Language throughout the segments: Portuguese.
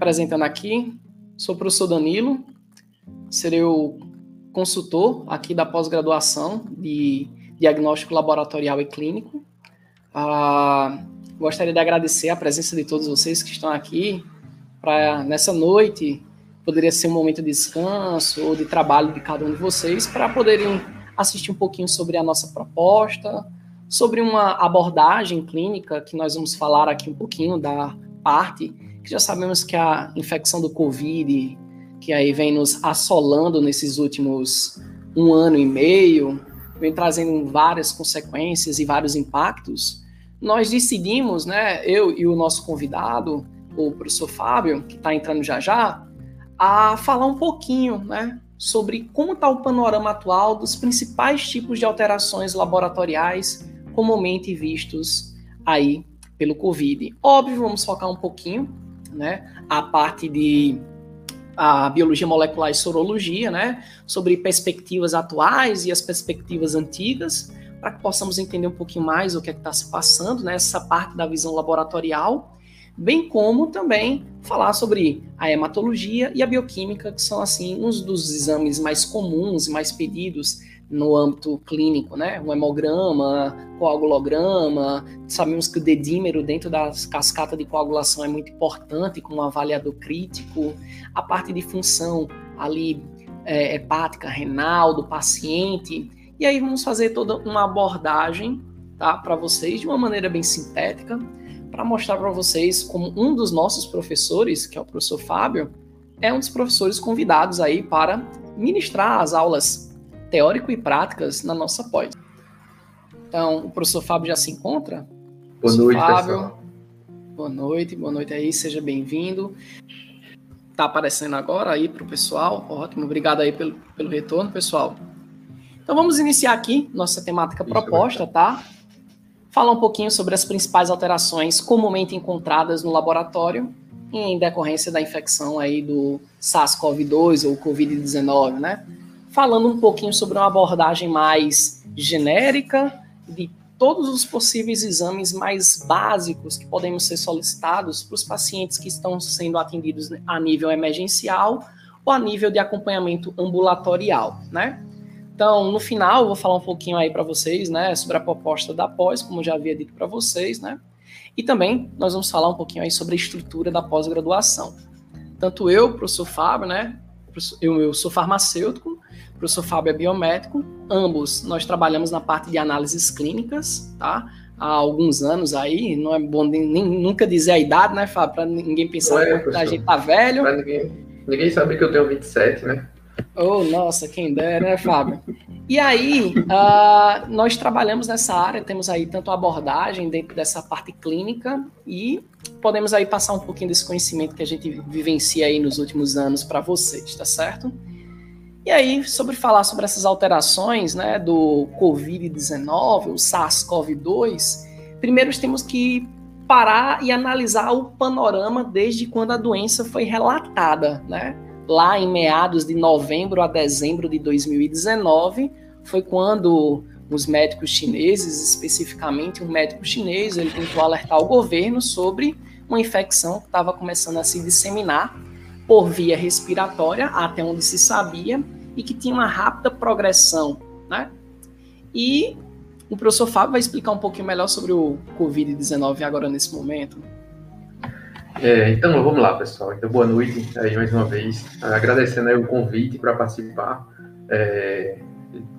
apresentando aqui, sou o professor Danilo, serei o consultor aqui da pós-graduação de diagnóstico laboratorial e clínico. Ah, gostaria de agradecer a presença de todos vocês que estão aqui para nessa noite poderia ser um momento de descanso ou de trabalho de cada um de vocês para poderem assistir um pouquinho sobre a nossa proposta, sobre uma abordagem clínica que nós vamos falar aqui um pouquinho da parte já sabemos que a infecção do Covid, que aí vem nos assolando nesses últimos um ano e meio, vem trazendo várias consequências e vários impactos, nós decidimos, né, eu e o nosso convidado, o professor Fábio, que está entrando já já, a falar um pouquinho, né, sobre como está o panorama atual dos principais tipos de alterações laboratoriais comumente vistos aí pelo Covid. Óbvio, vamos focar um pouquinho, né, a parte de a biologia molecular e sorologia, né, sobre perspectivas atuais e as perspectivas antigas, para que possamos entender um pouquinho mais o que é está se passando nessa né, parte da visão laboratorial bem como também falar sobre a hematologia e a bioquímica, que são assim uns dos exames mais comuns e mais pedidos no âmbito clínico, né? O hemograma, coagulograma, sabemos que o dedímero dentro da cascata de coagulação é muito importante como avaliador crítico, a parte de função ali é, hepática, renal do paciente, e aí vamos fazer toda uma abordagem, tá, para vocês de uma maneira bem sintética, para mostrar para vocês como um dos nossos professores, que é o professor Fábio, é um dos professores convidados aí para ministrar as aulas teórico e práticas na nossa pós. Então, o professor Fábio já se encontra? Boa noite, Fábio. Pessoal. Boa noite, boa noite aí, seja bem-vindo. Tá aparecendo agora aí para o pessoal. Ótimo, obrigado aí pelo, pelo retorno, pessoal. Então vamos iniciar aqui nossa temática Isso proposta, tá? falar um pouquinho sobre as principais alterações comumente encontradas no laboratório em decorrência da infecção aí do SARS-CoV-2 ou COVID-19, né? Falando um pouquinho sobre uma abordagem mais genérica de todos os possíveis exames mais básicos que podemos ser solicitados para os pacientes que estão sendo atendidos a nível emergencial ou a nível de acompanhamento ambulatorial, né? Então, no final, eu vou falar um pouquinho aí para vocês, né, sobre a proposta da pós, como já havia dito para vocês, né? E também nós vamos falar um pouquinho aí sobre a estrutura da pós-graduação. Tanto eu, professor Fábio, né? Eu, eu sou farmacêutico, professor Fábio é biomédico. Ambos nós trabalhamos na parte de análises clínicas, tá? Há alguns anos aí, não é bom nem, nem nunca dizer a idade, né, Fábio? Para ninguém pensar é, que a gente tá velho. Pra ninguém, ninguém sabe que eu tenho 27, né? Oh, nossa, quem dera, né, Fábio? E aí, uh, nós trabalhamos nessa área, temos aí tanto abordagem dentro dessa parte clínica e podemos aí passar um pouquinho desse conhecimento que a gente vivencia aí nos últimos anos para vocês, tá certo? E aí, sobre falar sobre essas alterações, né, do COVID-19, o SARS-CoV-2, primeiro temos que parar e analisar o panorama desde quando a doença foi relatada, né? lá em meados de novembro a dezembro de 2019, foi quando os médicos chineses, especificamente um médico chinês, ele tentou alertar o governo sobre uma infecção que estava começando a se disseminar por via respiratória, até onde se sabia, e que tinha uma rápida progressão, né? E o professor Fábio vai explicar um pouquinho melhor sobre o Covid-19 agora nesse momento. É, então, vamos lá, pessoal. Então, boa noite aí mais uma vez. Agradecendo aí o convite para participar, é,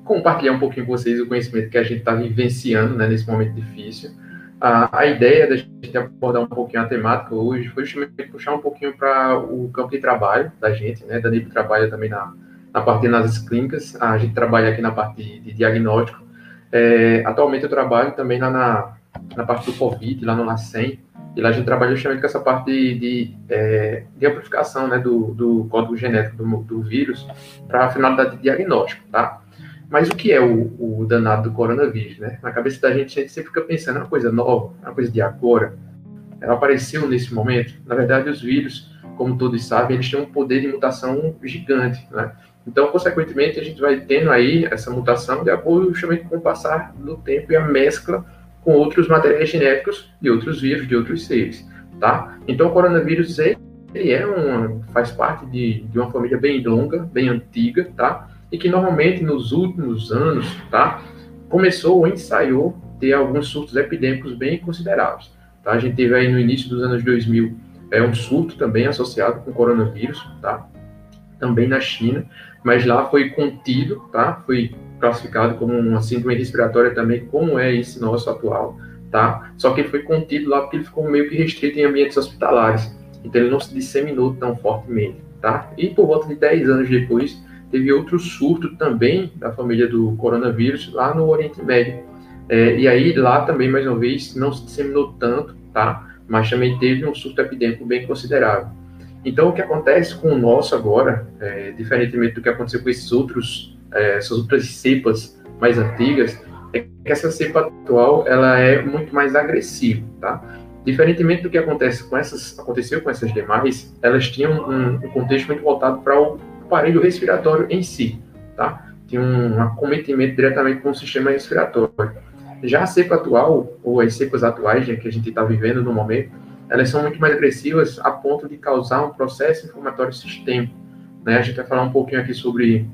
compartilhar um pouquinho com vocês o conhecimento que a gente está vivenciando né, nesse momento difícil. A, a ideia da gente abordar um pouquinho a temática hoje foi justamente puxar um pouquinho para o campo de trabalho da gente, né? Danilo trabalha também na, na parte de análises clínicas, a gente trabalha aqui na parte de, diagnóstico. É, atualmente eu trabalho também lá na, na parte do Covid, lá no LACEN, e lá a gente trabalha justamente com essa parte de, de, é, de amplificação né, do, do, código genético do, do vírus para a finalidade de diagnóstico, tá? Mas o que é o, o, danado do coronavírus, né? Na cabeça da gente, a gente sempre fica pensando, é uma coisa nova, é uma coisa de agora. Ela apareceu nesse momento. Na verdade, os vírus, como todos sabem, eles têm um poder de mutação gigante, né? Então, consequentemente, a gente vai tendo aí essa mutação de acordo justamente com o passar do tempo e a mescla com outros materiais genéticos de outros vírus, de outros seres, tá? Então, o coronavírus, ele é uma, faz parte de, de uma família bem longa, bem antiga, tá? E que normalmente nos últimos anos, tá? Começou ou ensaiou ter alguns surtos epidêmicos bem consideráveis. Tá? A gente teve aí no início dos anos 2000 é um surto também associado com coronavírus, tá? Também na China, mas lá foi contido, tá? Foi classificado como uma síndrome respiratória também, como é esse nosso atual, tá? Só que foi contido lá porque ele ficou meio que restrito em ambientes hospitalares. Então ele não se disseminou tão fortemente, tá? E por volta de 10 anos depois, teve outro surto também da família do coronavírus lá no Oriente Médio. É, e aí lá também, mais uma vez, não se disseminou tanto, tá? Mas também teve um surto epidêmico bem considerável. Então, o que acontece com o nosso agora, é, diferentemente do que aconteceu com esses outros, é, essas outras cepas mais antigas, é que essa cepa atual ela é muito mais agressiva, tá? Diferentemente do que acontece com essas, aconteceu com essas demais, elas tinham um, um contexto muito voltado para o aparelho respiratório em si, tá? Tinha um acometimento diretamente com o sistema respiratório. Já a cepa atual, ou as cepas atuais né, que a gente está vivendo no momento, elas são muito mais agressivas a ponto de causar um processo inflamatório sistêmico. Né? A gente vai falar um pouquinho aqui sobre,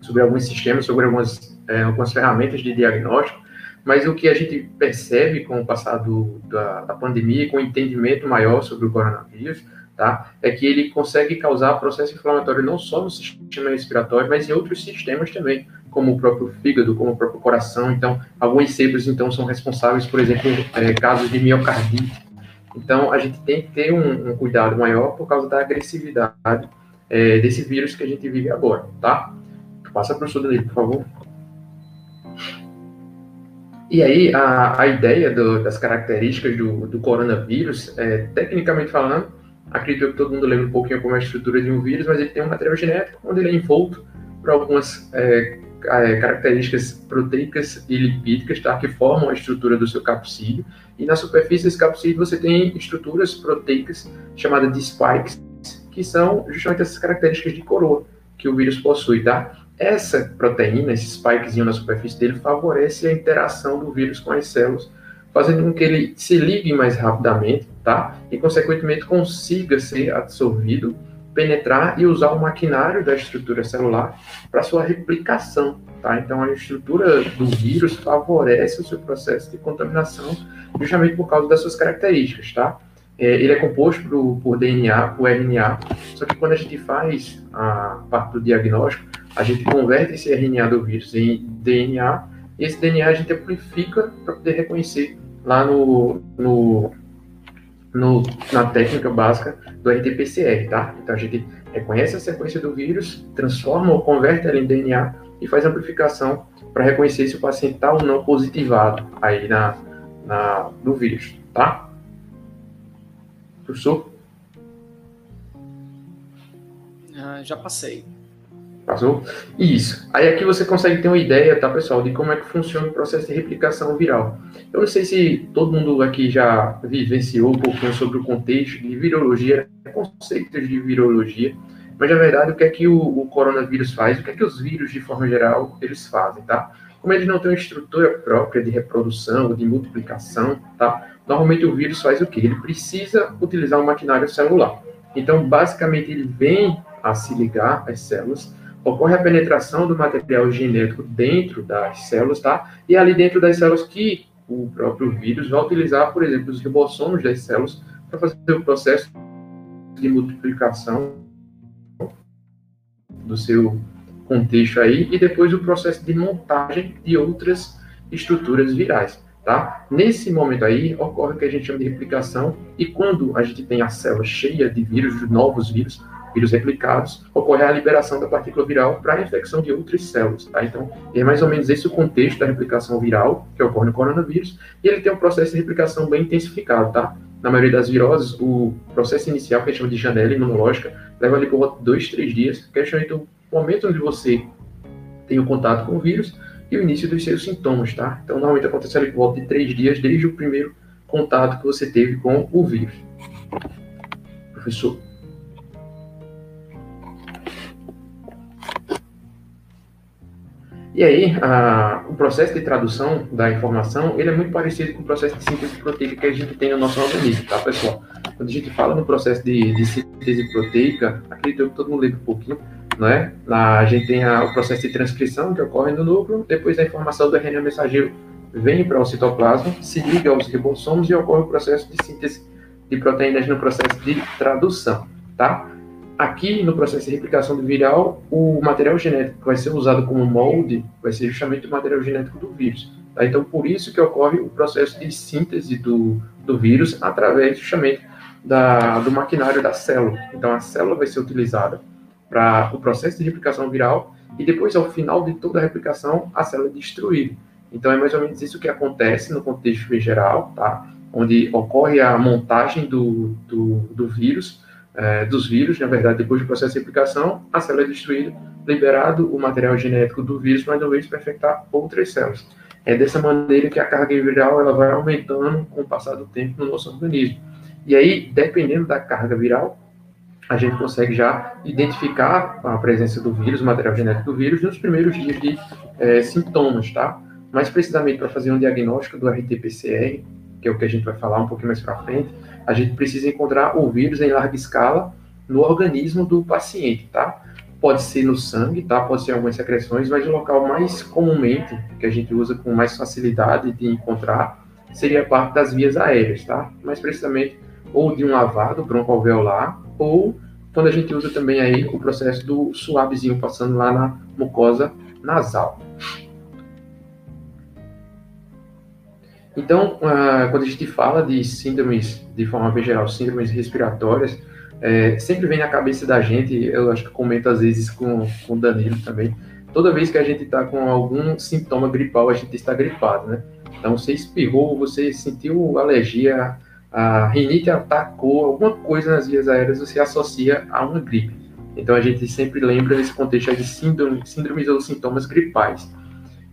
sobre alguns sistemas, sobre algumas, é, algumas ferramentas de diagnóstico, mas o que a gente percebe com o passar do, da, da pandemia, com o entendimento maior sobre o coronavírus, tá? É que ele consegue causar processo inflamatório não só no sistema respiratório, mas em outros sistemas também, como o próprio fígado, como o próprio coração. Então, algumas cepas, então, são responsáveis, por exemplo, é, casos de miocardite. Então, a gente tem que ter um, um cuidado maior por causa da agressividade é, desse vírus que a gente vive agora, tá? Passa para o estudo por favor. E aí, a, a ideia do, das características do, do coronavírus, é, tecnicamente falando, acredito que todo mundo lembra um pouquinho como é a estrutura de um vírus, mas ele tem um material genético onde ele é envolto por algumas é, é, características proteicas e lipídicas, tá, que formam a estrutura do seu capsídeo. E na superfície desse capsídeo você tem estruturas proteicas chamadas de spikes, que são justamente essas características de coroa que o vírus possui, tá? Essa proteína, esse spikezinho na superfície dele, favorece a interação do vírus com as células, fazendo com que ele se ligue mais rapidamente, tá? E, consequentemente, consiga ser absorvido, penetrar e usar o maquinário da estrutura celular para sua replicação, tá? Então, a estrutura do vírus favorece o seu processo de contaminação justamente por causa das suas características, tá? É, ele é composto por, por DNA, por RNA, só que quando a gente faz a parte do diagnóstico, a gente converte esse RNA do vírus em DNA, e esse DNA a gente amplifica para poder reconhecer lá no, no, no, na técnica básica do RT-PCR, tá? Então a gente reconhece a sequência do vírus, transforma ou converte ela em DNA e faz amplificação para reconhecer se o paciente está ou não positivado aí na, na, no vírus, tá? Professor? Ah, já passei. Passou? Isso. Aí aqui você consegue ter uma ideia, tá, pessoal, de como é que funciona o processo de replicação viral. Eu não sei se todo mundo aqui já vivenciou um pouquinho sobre o contexto de virologia, conceitos de virologia, mas na verdade o que é que o, o, coronavírus faz, o que é que os vírus de forma geral eles fazem, tá? Como eles não têm uma estrutura própria de reprodução, de multiplicação, tá? Normalmente o vírus faz o quê? Ele precisa utilizar um maquinário celular. Então, basicamente, ele vem a se ligar às células ocorre a penetração do material genético dentro das células, tá? E ali dentro das células que o próprio vírus vai utilizar, por exemplo, os ribossomos das células para fazer o processo de multiplicação do seu contexto aí e depois o processo de montagem de outras estruturas virais, tá? Nesse momento aí ocorre o que a gente chama de replicação e quando a gente tem a célula cheia de vírus, de novos vírus, vírus replicados, ocorre a liberação da partícula viral para a infecção de outras células. Tá? Então, é mais ou menos esse o contexto da replicação viral que ocorre no coronavírus, e ele tem um processo de replicação bem intensificado. Tá? Na maioria das viroses, o processo inicial, que a gente chama de janela imunológica, leva ali por volta de dois, três dias, que é o momento onde você tem o contato com o vírus e o início dos seus sintomas, tá? Então, normalmente acontece ali por volta de três dias, desde o primeiro contato que você teve com o vírus. Professor. E aí, a, o processo de tradução da informação, ele é muito parecido com o processo de síntese proteica que a gente tem no nosso organismo, tá, pessoal? quando a gente fala no processo de, de síntese proteica, acredito que todo mundo lembra um pouquinho, né? Na, a gente tem a, o processo de transcrição que ocorre no núcleo, depois a informação do RNA mensageiro vem para o citoplasma, se liga aos ribossomos e ocorre o processo de síntese de proteínas no processo de tradução, tá? Aqui, no processo de replicação do viral, o material genético que vai ser usado como molde vai ser justamente o material genético do vírus. Tá? Então, por isso que ocorre o processo de síntese do, do vírus através justamente da, do maquinário da célula. Então, a célula vai ser utilizada para o processo de replicação viral e depois, ao final de toda a replicação, a célula é destruída. Então, é mais ou menos isso que acontece no contexto geral, tá? onde ocorre a montagem do, do, do vírus, é, dos vírus, na verdade, depois do processo de replicação, a célula é destruída, liberado o material genético do vírus, mais uma vez, para infectar outras células. É dessa maneira que a carga viral ela vai aumentando com o passar do tempo no nosso organismo. E aí, dependendo da carga viral, a gente consegue já identificar a presença do vírus, o material genético do vírus, nos primeiros dias de é, sintomas, tá? Mais precisamente para fazer um diagnóstico do RT-PCR, que é o que a gente vai falar um pouquinho mais para frente, a gente precisa encontrar o vírus em larga escala no organismo do paciente, tá? Pode ser no sangue, tá? Pode ser em algumas secreções, mas o local mais comumente que a gente usa com mais facilidade de encontrar seria a parte das vias aéreas, tá? Mais precisamente ou de um lavado broncoalveolar ou quando a gente usa também aí o processo do suavezinho passando lá na mucosa nasal. Então, uh, quando a gente fala de síndromes, de forma bem geral, síndromes respiratórias, é, sempre vem na cabeça da gente, eu acho que comento às vezes com, com o Danilo também, toda vez que a gente está com algum sintoma gripal, a gente está gripado, né? Então, você espirrou, você sentiu alergia, a rinite atacou, alguma coisa nas vias aéreas, você associa a uma gripe. Então, a gente sempre lembra nesse contexto de síndrome, síndromes ou sintomas gripais.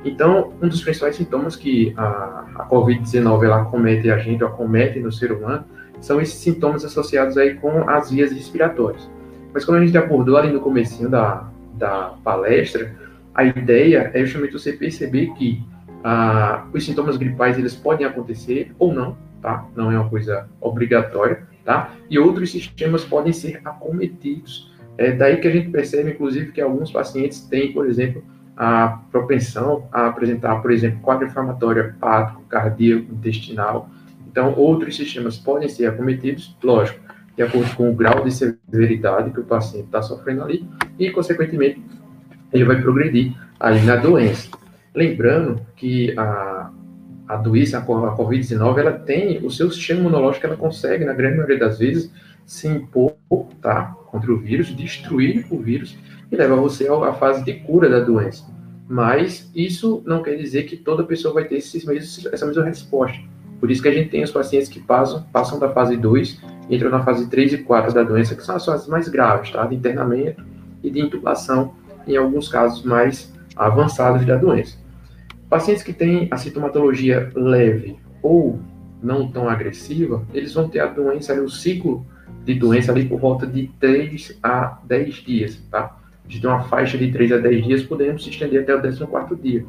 Então, um dos principais sintomas que a, a Covid-19 ela comete a gente, ou comete no ser humano, são esses sintomas associados aí com as vias respiratórias. Mas como a gente abordou ali no comecinho da, da palestra, a ideia é justamente você perceber que ah, os sintomas gripais eles podem acontecer ou não, tá? Não é uma coisa obrigatória, tá? E outros sistemas podem ser acometidos. É daí que a gente percebe, inclusive, que alguns pacientes têm, por exemplo, a propensão a apresentar, por exemplo, quadro inflamatório hepático, cardíaco, intestinal. Então, outros sistemas podem ser acometidos, lógico, de acordo com o grau de severidade que o paciente está sofrendo ali, e, consequentemente, ele vai progredir aí na doença. Lembrando que a, a doença, a Covid-19, ela tem o seu sistema imunológico, ela consegue, na grande maioria das vezes, se impor tá, contra o vírus, destruir o vírus e levar você à fase de cura da doença. Mas isso não quer dizer que toda pessoa vai ter esses mesmos, essa mesma resposta. Por isso que a gente tem os pacientes que passam, passam da fase 2 e entram na fase 3 e 4 da doença, que são as fases mais graves, tá? De internamento e de intubação, em alguns casos mais avançados da doença. Pacientes que têm a sintomatologia leve ou não tão agressiva, eles vão ter a doença, o ciclo de doença ali por volta de 3 a 10 dias, tá? Tem uma faixa de 3 a 10 dias, podemos se estender até o 14 dia.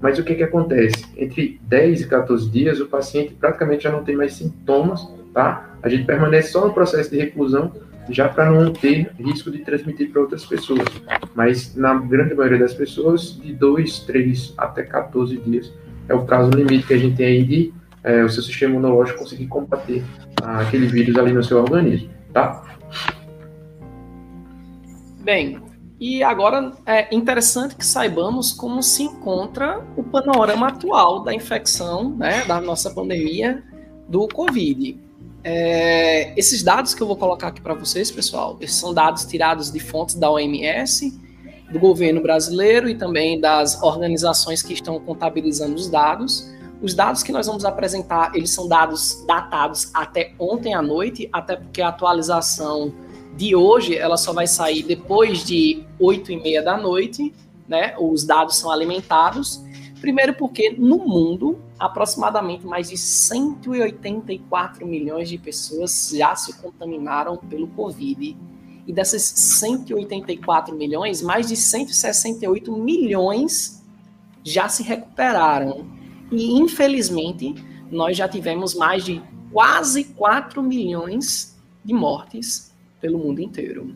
Mas o que que acontece? Entre 10 e 14 dias, o paciente praticamente já não tem mais sintomas, tá? A gente permanece só no processo de reclusão, já para não ter risco de transmitir para outras pessoas. Mas na grande maioria das pessoas, de 2, 3 até 14 dias é o prazo limite que a gente tem aí de é, o seu sistema imunológico conseguir combater aquele vírus ali no seu organismo, tá? Bem, e agora é interessante que saibamos como se encontra o panorama atual da infecção, né, da nossa pandemia do Covid. É, esses dados que eu vou colocar aqui para vocês, pessoal, são dados tirados de fontes da OMS, do governo brasileiro e também das organizações que estão contabilizando os dados. Os dados que nós vamos apresentar, eles são dados datados até ontem à noite, até porque a atualização de hoje, ela só vai sair depois de 8 e meia da noite, né? Os dados são alimentados. Primeiro porque no mundo, aproximadamente mais de 184 milhões de pessoas já se contaminaram pelo Covid. E dessas 184 milhões, mais de 168 milhões já se recuperaram. E infelizmente, nós já tivemos mais de quase 4 milhões de mortes pelo mundo inteiro.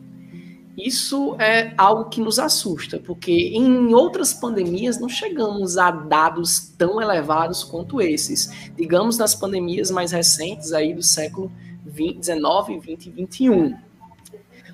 Isso é algo que nos assusta, porque em outras pandemias não chegamos a dados tão elevados quanto esses. Digamos nas pandemias mais recentes aí do século 19, 20 e 21.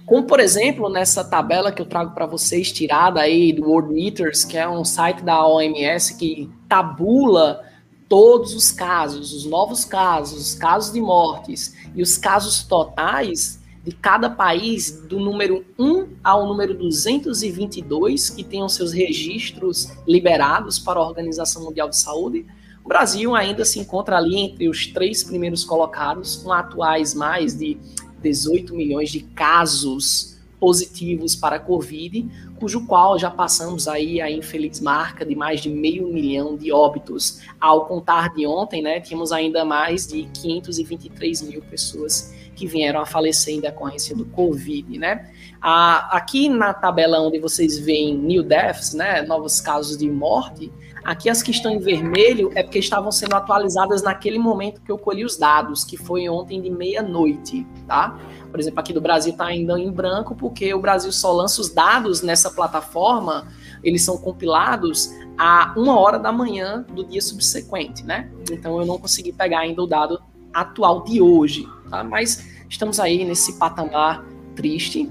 Como, por exemplo, nessa tabela que eu trago para vocês, tirada aí do World Meters, que é um site da OMS que tabula todos os casos, os novos casos, os casos de mortes e os casos totais de cada país, do número 1 ao número 222, que tenham seus registros liberados para a Organização Mundial de Saúde, o Brasil ainda se encontra ali entre os três primeiros colocados, com atuais mais de 18 milhões de casos positivos para a Covid, cujo qual já passamos aí a infeliz marca de mais de meio milhão de óbitos. Ao contar de ontem, né, tínhamos ainda mais de 523 mil pessoas que vieram a falecer em decorrência do Covid, né? Ah, aqui na tabela onde vocês veem new deaths, né, novos casos de morte, aqui as que estão em vermelho é porque estavam sendo atualizadas naquele momento que eu colhi os dados, que foi ontem de meia-noite, tá? Por exemplo, aqui do Brasil está ainda em branco, porque o Brasil só lança os dados nessa plataforma, eles são compilados a uma hora da manhã do dia subsequente, né? Então eu não consegui pegar ainda o dado atual de hoje, tá? Mas estamos aí nesse patamar triste.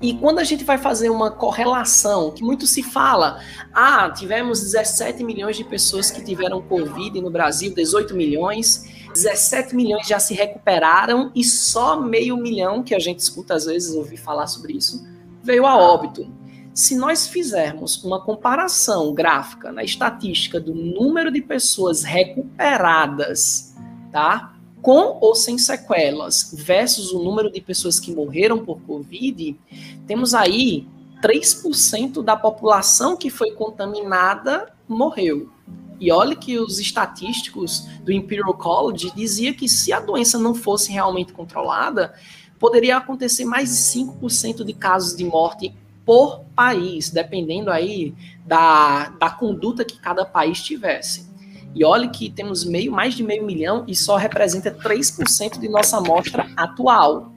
E quando a gente vai fazer uma correlação, que muito se fala, ah, tivemos 17 milhões de pessoas que tiveram Covid no Brasil, 18 milhões, 17 milhões já se recuperaram e só meio milhão, que a gente escuta às vezes ouvir falar sobre isso, veio a óbito. Se nós fizermos uma comparação gráfica na estatística do número de pessoas recuperadas, tá? Com ou sem sequelas, versus o número de pessoas que morreram por Covid, temos aí 3% da população que foi contaminada morreu. E olha que os estatísticos do Imperial College dizia que se a doença não fosse realmente controlada, poderia acontecer mais de 5% de casos de morte por país, dependendo aí da, da conduta que cada país tivesse. E olhe que temos meio, mais de meio milhão e só representa 3% de nossa amostra atual.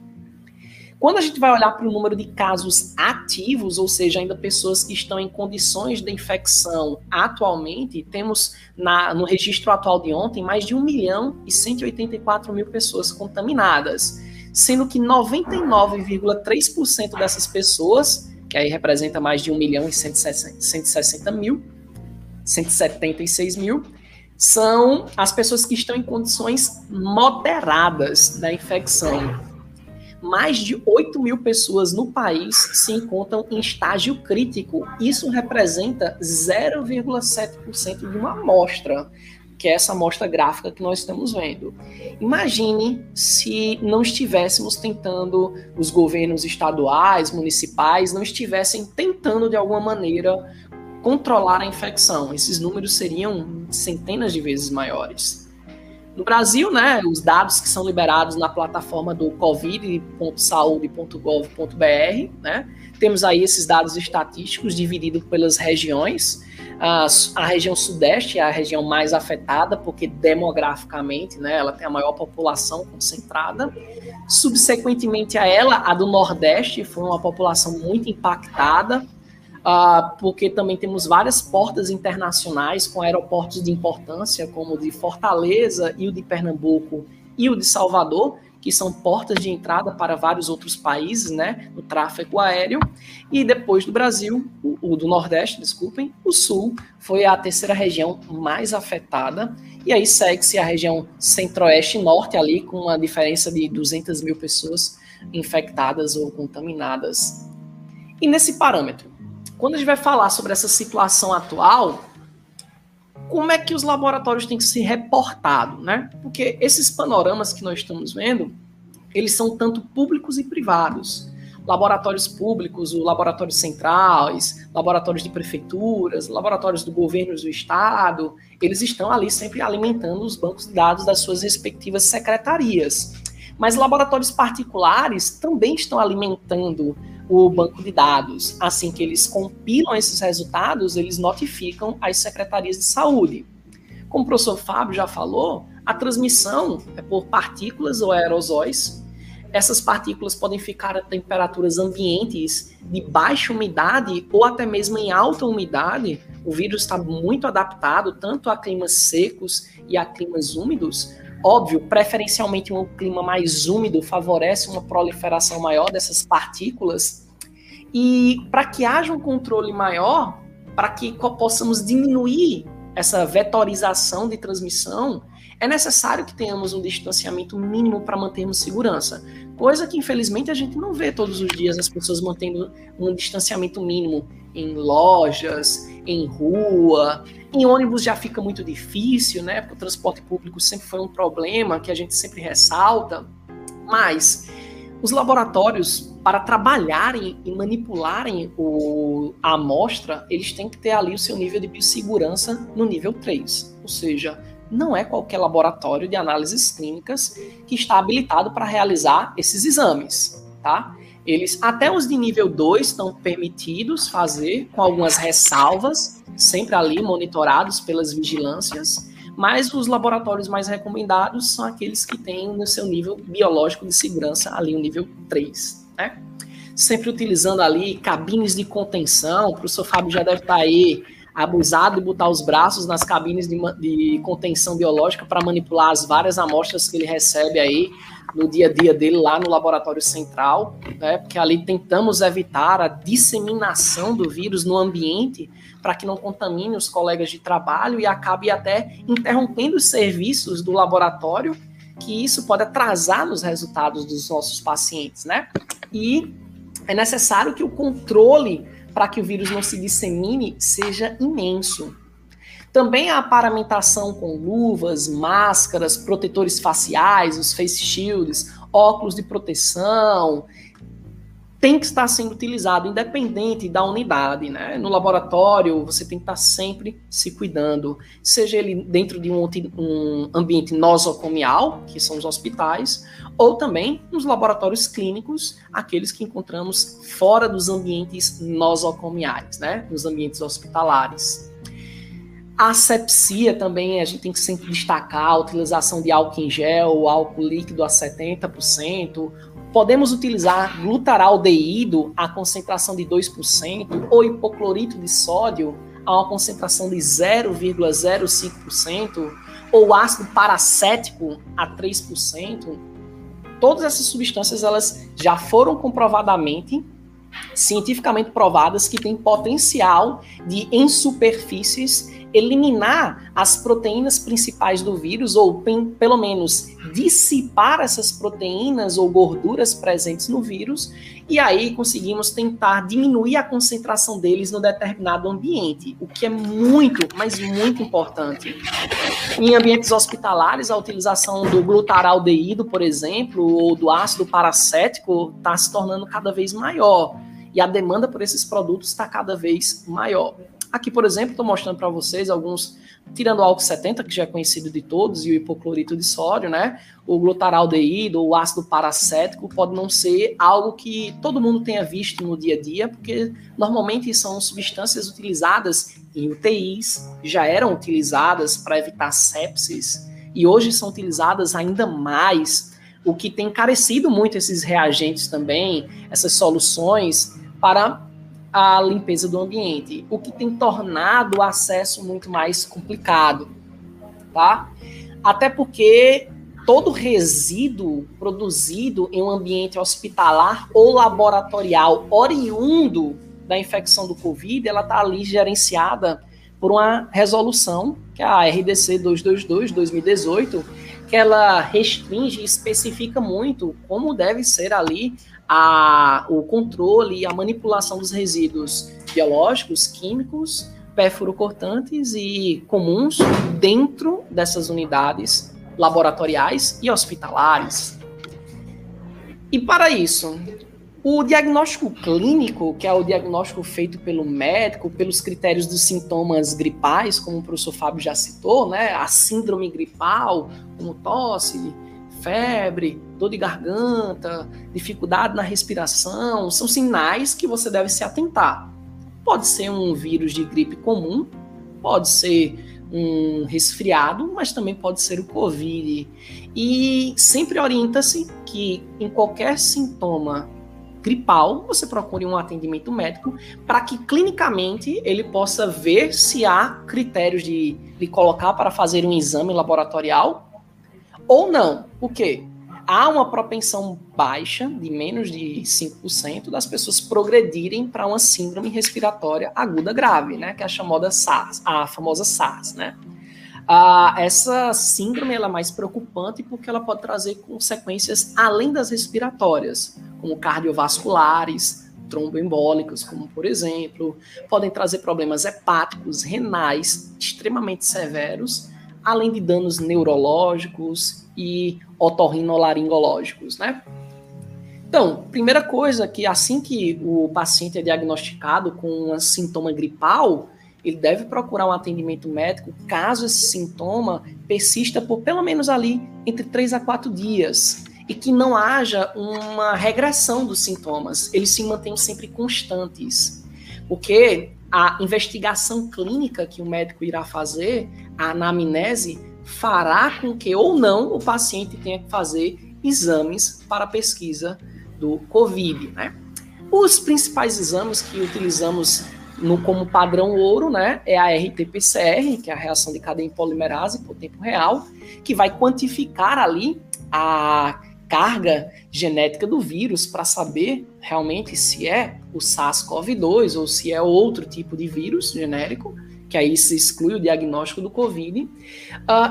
Quando a gente vai olhar para o número de casos ativos, ou seja, ainda pessoas que estão em condições de infecção atualmente, temos na, no registro atual de ontem mais de 1 milhão e 184 mil pessoas contaminadas, sendo que 99,3% dessas pessoas, que aí representa mais de 1 milhão e 160, 160 mil, 176 mil, são as pessoas que estão em condições moderadas da infecção mais de 8 mil pessoas no país se encontram em estágio crítico. Isso representa 0,7% de uma amostra, que é essa amostra gráfica que nós estamos vendo. Imagine se não estivéssemos tentando, os governos estaduais, municipais, não estivessem tentando de alguma maneira controlar a infecção. Esses números seriam centenas de vezes maiores. No Brasil, né, os dados que são liberados na plataforma do covid.saude.gov.br, né, temos aí esses dados estatísticos divididos pelas regiões. A, a, região sudeste é a região mais afetada, porque demograficamente né, ela tem a maior população concentrada. Subsequentemente a ela, a do nordeste foi uma população muito impactada, uh, porque também temos várias portas internacionais com aeroportos de importância, como o de Fortaleza e o de Pernambuco e o de Salvador, que são portas de entrada para vários outros países, né, no tráfego aéreo. E depois do Brasil, o, o do Nordeste, desculpem, o Sul foi a terceira região mais afetada. E aí segue-se a região Centro-Oeste e Norte ali, com uma diferença de 200 mil pessoas infectadas ou contaminadas. E nesse parâmetro, quando a gente vai falar sobre essa situação atual, como é que os laboratórios têm que se reportado, né? Porque esses panoramas que nós estamos vendo, eles são tanto públicos e privados. Laboratórios públicos, laboratórios centrais, laboratórios de prefeituras, laboratórios do governo do estado, eles estão ali sempre alimentando os bancos de dados das suas respectivas secretarias. Mas laboratórios particulares também estão alimentando o banco de dados. Assim que eles compilam esses resultados, eles notificam as secretarias de saúde. Como o professor Fábio já falou, a transmissão é por partículas ou aerosóis. essas partículas podem ficar a temperaturas ambientes de baixa umidade ou até mesmo em alta umidade. O vírus está muito adaptado tanto a climas secos e a climas úmidos. Óbvio, preferencialmente um clima mais úmido favorece uma proliferação maior dessas partículas. E para que haja um controle maior, para que possamos diminuir essa vetorização de transmissão, é necessário que tenhamos um distanciamento mínimo para mantermos segurança. Coisa que, infelizmente, a gente não vê todos os dias as pessoas mantendo um distanciamento mínimo em lojas, em rua. Em ônibus já fica muito difícil, né? Porque o transporte público sempre foi um problema que a gente sempre ressalta. Mas os laboratórios, para trabalharem e manipularem o, a amostra, eles têm que ter ali o seu nível de biossegurança no nível 3. Ou seja, não é qualquer laboratório de análises clínicas que está habilitado para realizar esses exames, tá? Eles, até os de nível 2, estão permitidos fazer, com algumas ressalvas, sempre ali monitorados pelas vigilâncias, mas os laboratórios mais recomendados são aqueles que têm no seu nível biológico de segurança ali o nível 3, né? Sempre utilizando ali cabines de contenção, o professor Fábio já deve estar aí abusado de botar os braços nas cabines de, de contenção biológica para manipular as várias amostras que ele recebe aí no dia a dia dele lá no laboratório central, né? Porque ali tentamos evitar a disseminação do vírus no ambiente para que não contamine os colegas de trabalho e acabe até interrompendo os serviços do laboratório, que isso pode atrasar nos resultados dos nossos pacientes, né? E é necessário que o controle para que o vírus não se dissemine seja imenso. Também a paramentação com luvas, máscaras, protetores faciais, os face shields, óculos de proteção, tem que estar sendo utilizado independente da unidade, né? No laboratório, você tem que estar sempre se cuidando, seja ele dentro de um, um ambiente nosocomial, que são os hospitais, ou também nos laboratórios clínicos, aqueles que encontramos fora dos ambientes nosocomiais, né? Nos ambientes hospitalares. A asepsia também, a gente tem que sempre destacar a utilização de álcool em gel, álcool líquido a 70%, Podemos utilizar glutaraldeído a concentração de 2% ou hipoclorito de sódio a uma concentração de 0,05% ou ácido paracético a 3%. Todas essas substâncias elas já foram comprovadamente cientificamente provadas que têm potencial de em superfícies eliminar as proteínas principais do vírus, ou pelo menos dissipar essas proteínas ou gorduras presentes no vírus, e aí conseguimos tentar diminuir a concentração deles no determinado ambiente, o que é muito, mas muito importante. Em ambientes hospitalares, a utilização do glutaraldeído, por exemplo, ou do ácido paracético está se tornando cada vez maior e a demanda por esses produtos está cada vez maior. Aqui, por exemplo, estou mostrando para vocês alguns, tirando o álcool 70, que já é conhecido de todos, e o hipoclorito de sódio, né? O glutaraldeído, o ácido paracético, pode não ser algo que todo mundo tenha visto no dia a dia, porque normalmente são substâncias utilizadas em UTIs, já eram utilizadas para evitar sepsis, e hoje são utilizadas ainda mais, o que tem encarecido muito esses reagentes também, essas soluções, para a limpeza do ambiente, o que tem tornado o acesso muito mais complicado, tá? Até porque todo resíduo produzido em um ambiente hospitalar ou laboratorial oriundo da infecção do Covid, ela está ali gerenciada por uma resolução, que é a RDC 222-2018, que ela restringe e especifica muito como deve ser ali a, o controle e a manipulação dos resíduos biológicos, químicos, perfurocortantes e comuns dentro dessas unidades laboratoriais e hospitalares. E para isso, o diagnóstico clínico, que é o diagnóstico feito pelo médico, pelos critérios dos sintomas gripais, como o professor Fábio já citou, né? A síndrome gripal, como tosse, febre, dor de garganta, dificuldade na respiração, são sinais que você deve se atentar. Pode ser um vírus de gripe comum, pode ser um resfriado, mas também pode ser o Covid. E sempre orienta-se que em qualquer sintoma gripal, você procure um atendimento médico para que clinicamente ele possa ver se há critérios de lhe colocar para fazer um exame laboratorial ou não. Por quê? Há uma propensão baixa, de menos de 5%, das pessoas progredirem para uma síndrome respiratória aguda grave, né? Que é a chamada SARS, a famosa SARS, né? Ah, essa síndrome ela é mais preocupante porque ela pode trazer consequências além das respiratórias, como cardiovasculares, tromboembólicos, como por exemplo, podem trazer problemas hepáticos, renais extremamente severos, além de danos neurológicos e otorrinolaringológicos, né? Então, primeira coisa que assim que o paciente é diagnosticado com um sintoma gripal, ele deve procurar um atendimento médico caso esse sintoma persista por pelo menos ali entre 3 a 4 dias e que não haja uma regressão dos sintomas, eles se mantêm sempre constantes. Porque a investigação clínica que o médico irá fazer, a anamnese, fará com que ou não o paciente tenha que fazer exames para pesquisa do COVID. Né? Os principais exames que utilizamos no, como padrão ouro, né, é a RT-PCR, que é a reação de cadeia em polimerase por tempo real, que vai quantificar ali a carga genética do vírus para saber realmente se é o SARS-CoV-2 ou se é outro tipo de vírus genérico, que aí se exclui o diagnóstico do COVID. Uh,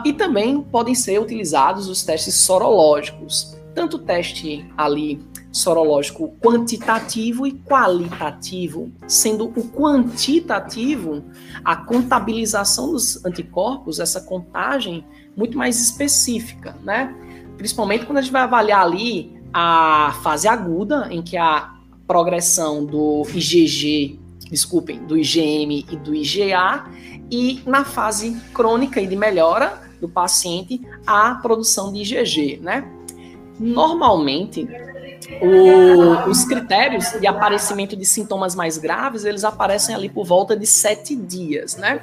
e também podem ser utilizados os testes sorológicos, tanto o teste ali sorológico quantitativo e qualitativo, sendo o quantitativo a contabilização dos anticorpos, essa contagem muito mais específica, né? Principalmente quando a gente vai avaliar ali a fase aguda, em que a progressão do IgG, desculpem, do IgM e do IgA, e na fase crônica e de melhora do paciente, a produção de IgG, né? Normalmente, o, os critérios de aparecimento de sintomas mais graves, eles aparecem ali por volta de sete dias, né?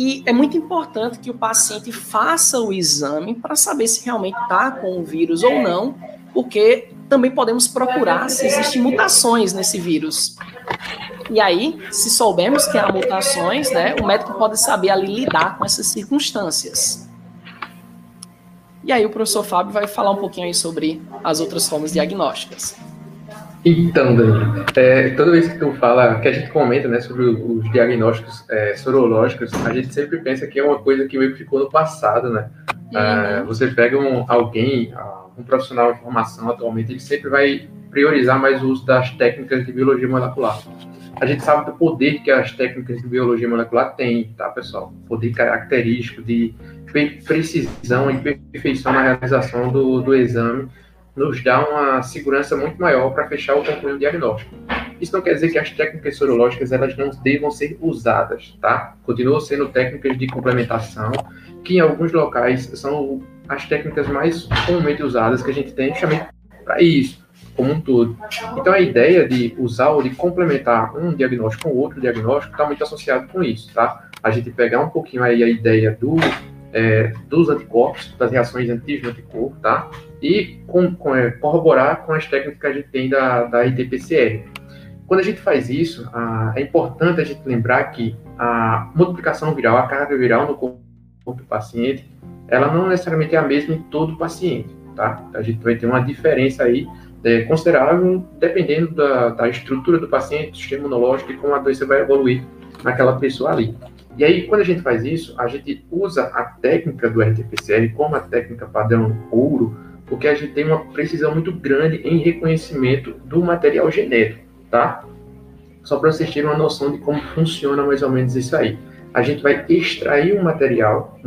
E é muito importante que o paciente faça o exame para saber se realmente está com o vírus ou não, porque também podemos procurar se existem mutações nesse vírus. E aí, se soubermos que há mutações, né, o médico pode saber ali lidar com essas circunstâncias. E aí o professor Fábio vai falar um pouquinho aí sobre as outras formas diagnósticas. Então, Dani, é, toda vez que tu fala, que a gente comenta né, sobre os diagnósticos é, sorológicos, a gente sempre pensa que é uma coisa que meio que ficou no passado, né? Uhum. Ah, você pega um, alguém, um profissional de formação atualmente, ele sempre vai priorizar mais o uso das técnicas de biologia molecular. A gente sabe do poder que as técnicas de biologia molecular têm, tá, pessoal? Poder característico de precisão e perfeição na realização do, do exame nos dá uma segurança muito maior para fechar ou concluir o diagnóstico. Isso não quer dizer que as técnicas sorológicas elas não devam ser usadas, tá? Continuam sendo técnicas de complementação, que em alguns locais são as técnicas mais comumente usadas que a gente tem justamente para isso, como um todo. Então a ideia de usar ou de complementar um diagnóstico com outro diagnóstico está muito associado com isso, tá? A gente pegar um pouquinho aí a ideia do é, dos anticorpos, das reações antígeno-anticorpo, tá? E com, com, é, corroborar com as técnicas que a gente tem da, da RT-PCR. Quando a gente faz isso, a, é importante a gente lembrar que a multiplicação viral, a carga viral no corpo do paciente, ela não necessariamente é a mesma em todo paciente, tá? A gente vai ter uma diferença aí é, considerável dependendo da, da estrutura do paciente, do sistema imunológico e como a doença vai evoluir naquela pessoa ali. E aí, quando a gente faz isso, a gente usa a técnica do RT-PCR como a técnica padrão ouro, porque a gente tem uma precisão muito grande em reconhecimento do material genético, tá? Só para vocês terem uma noção de como funciona mais ou menos isso aí. A gente vai extrair um material,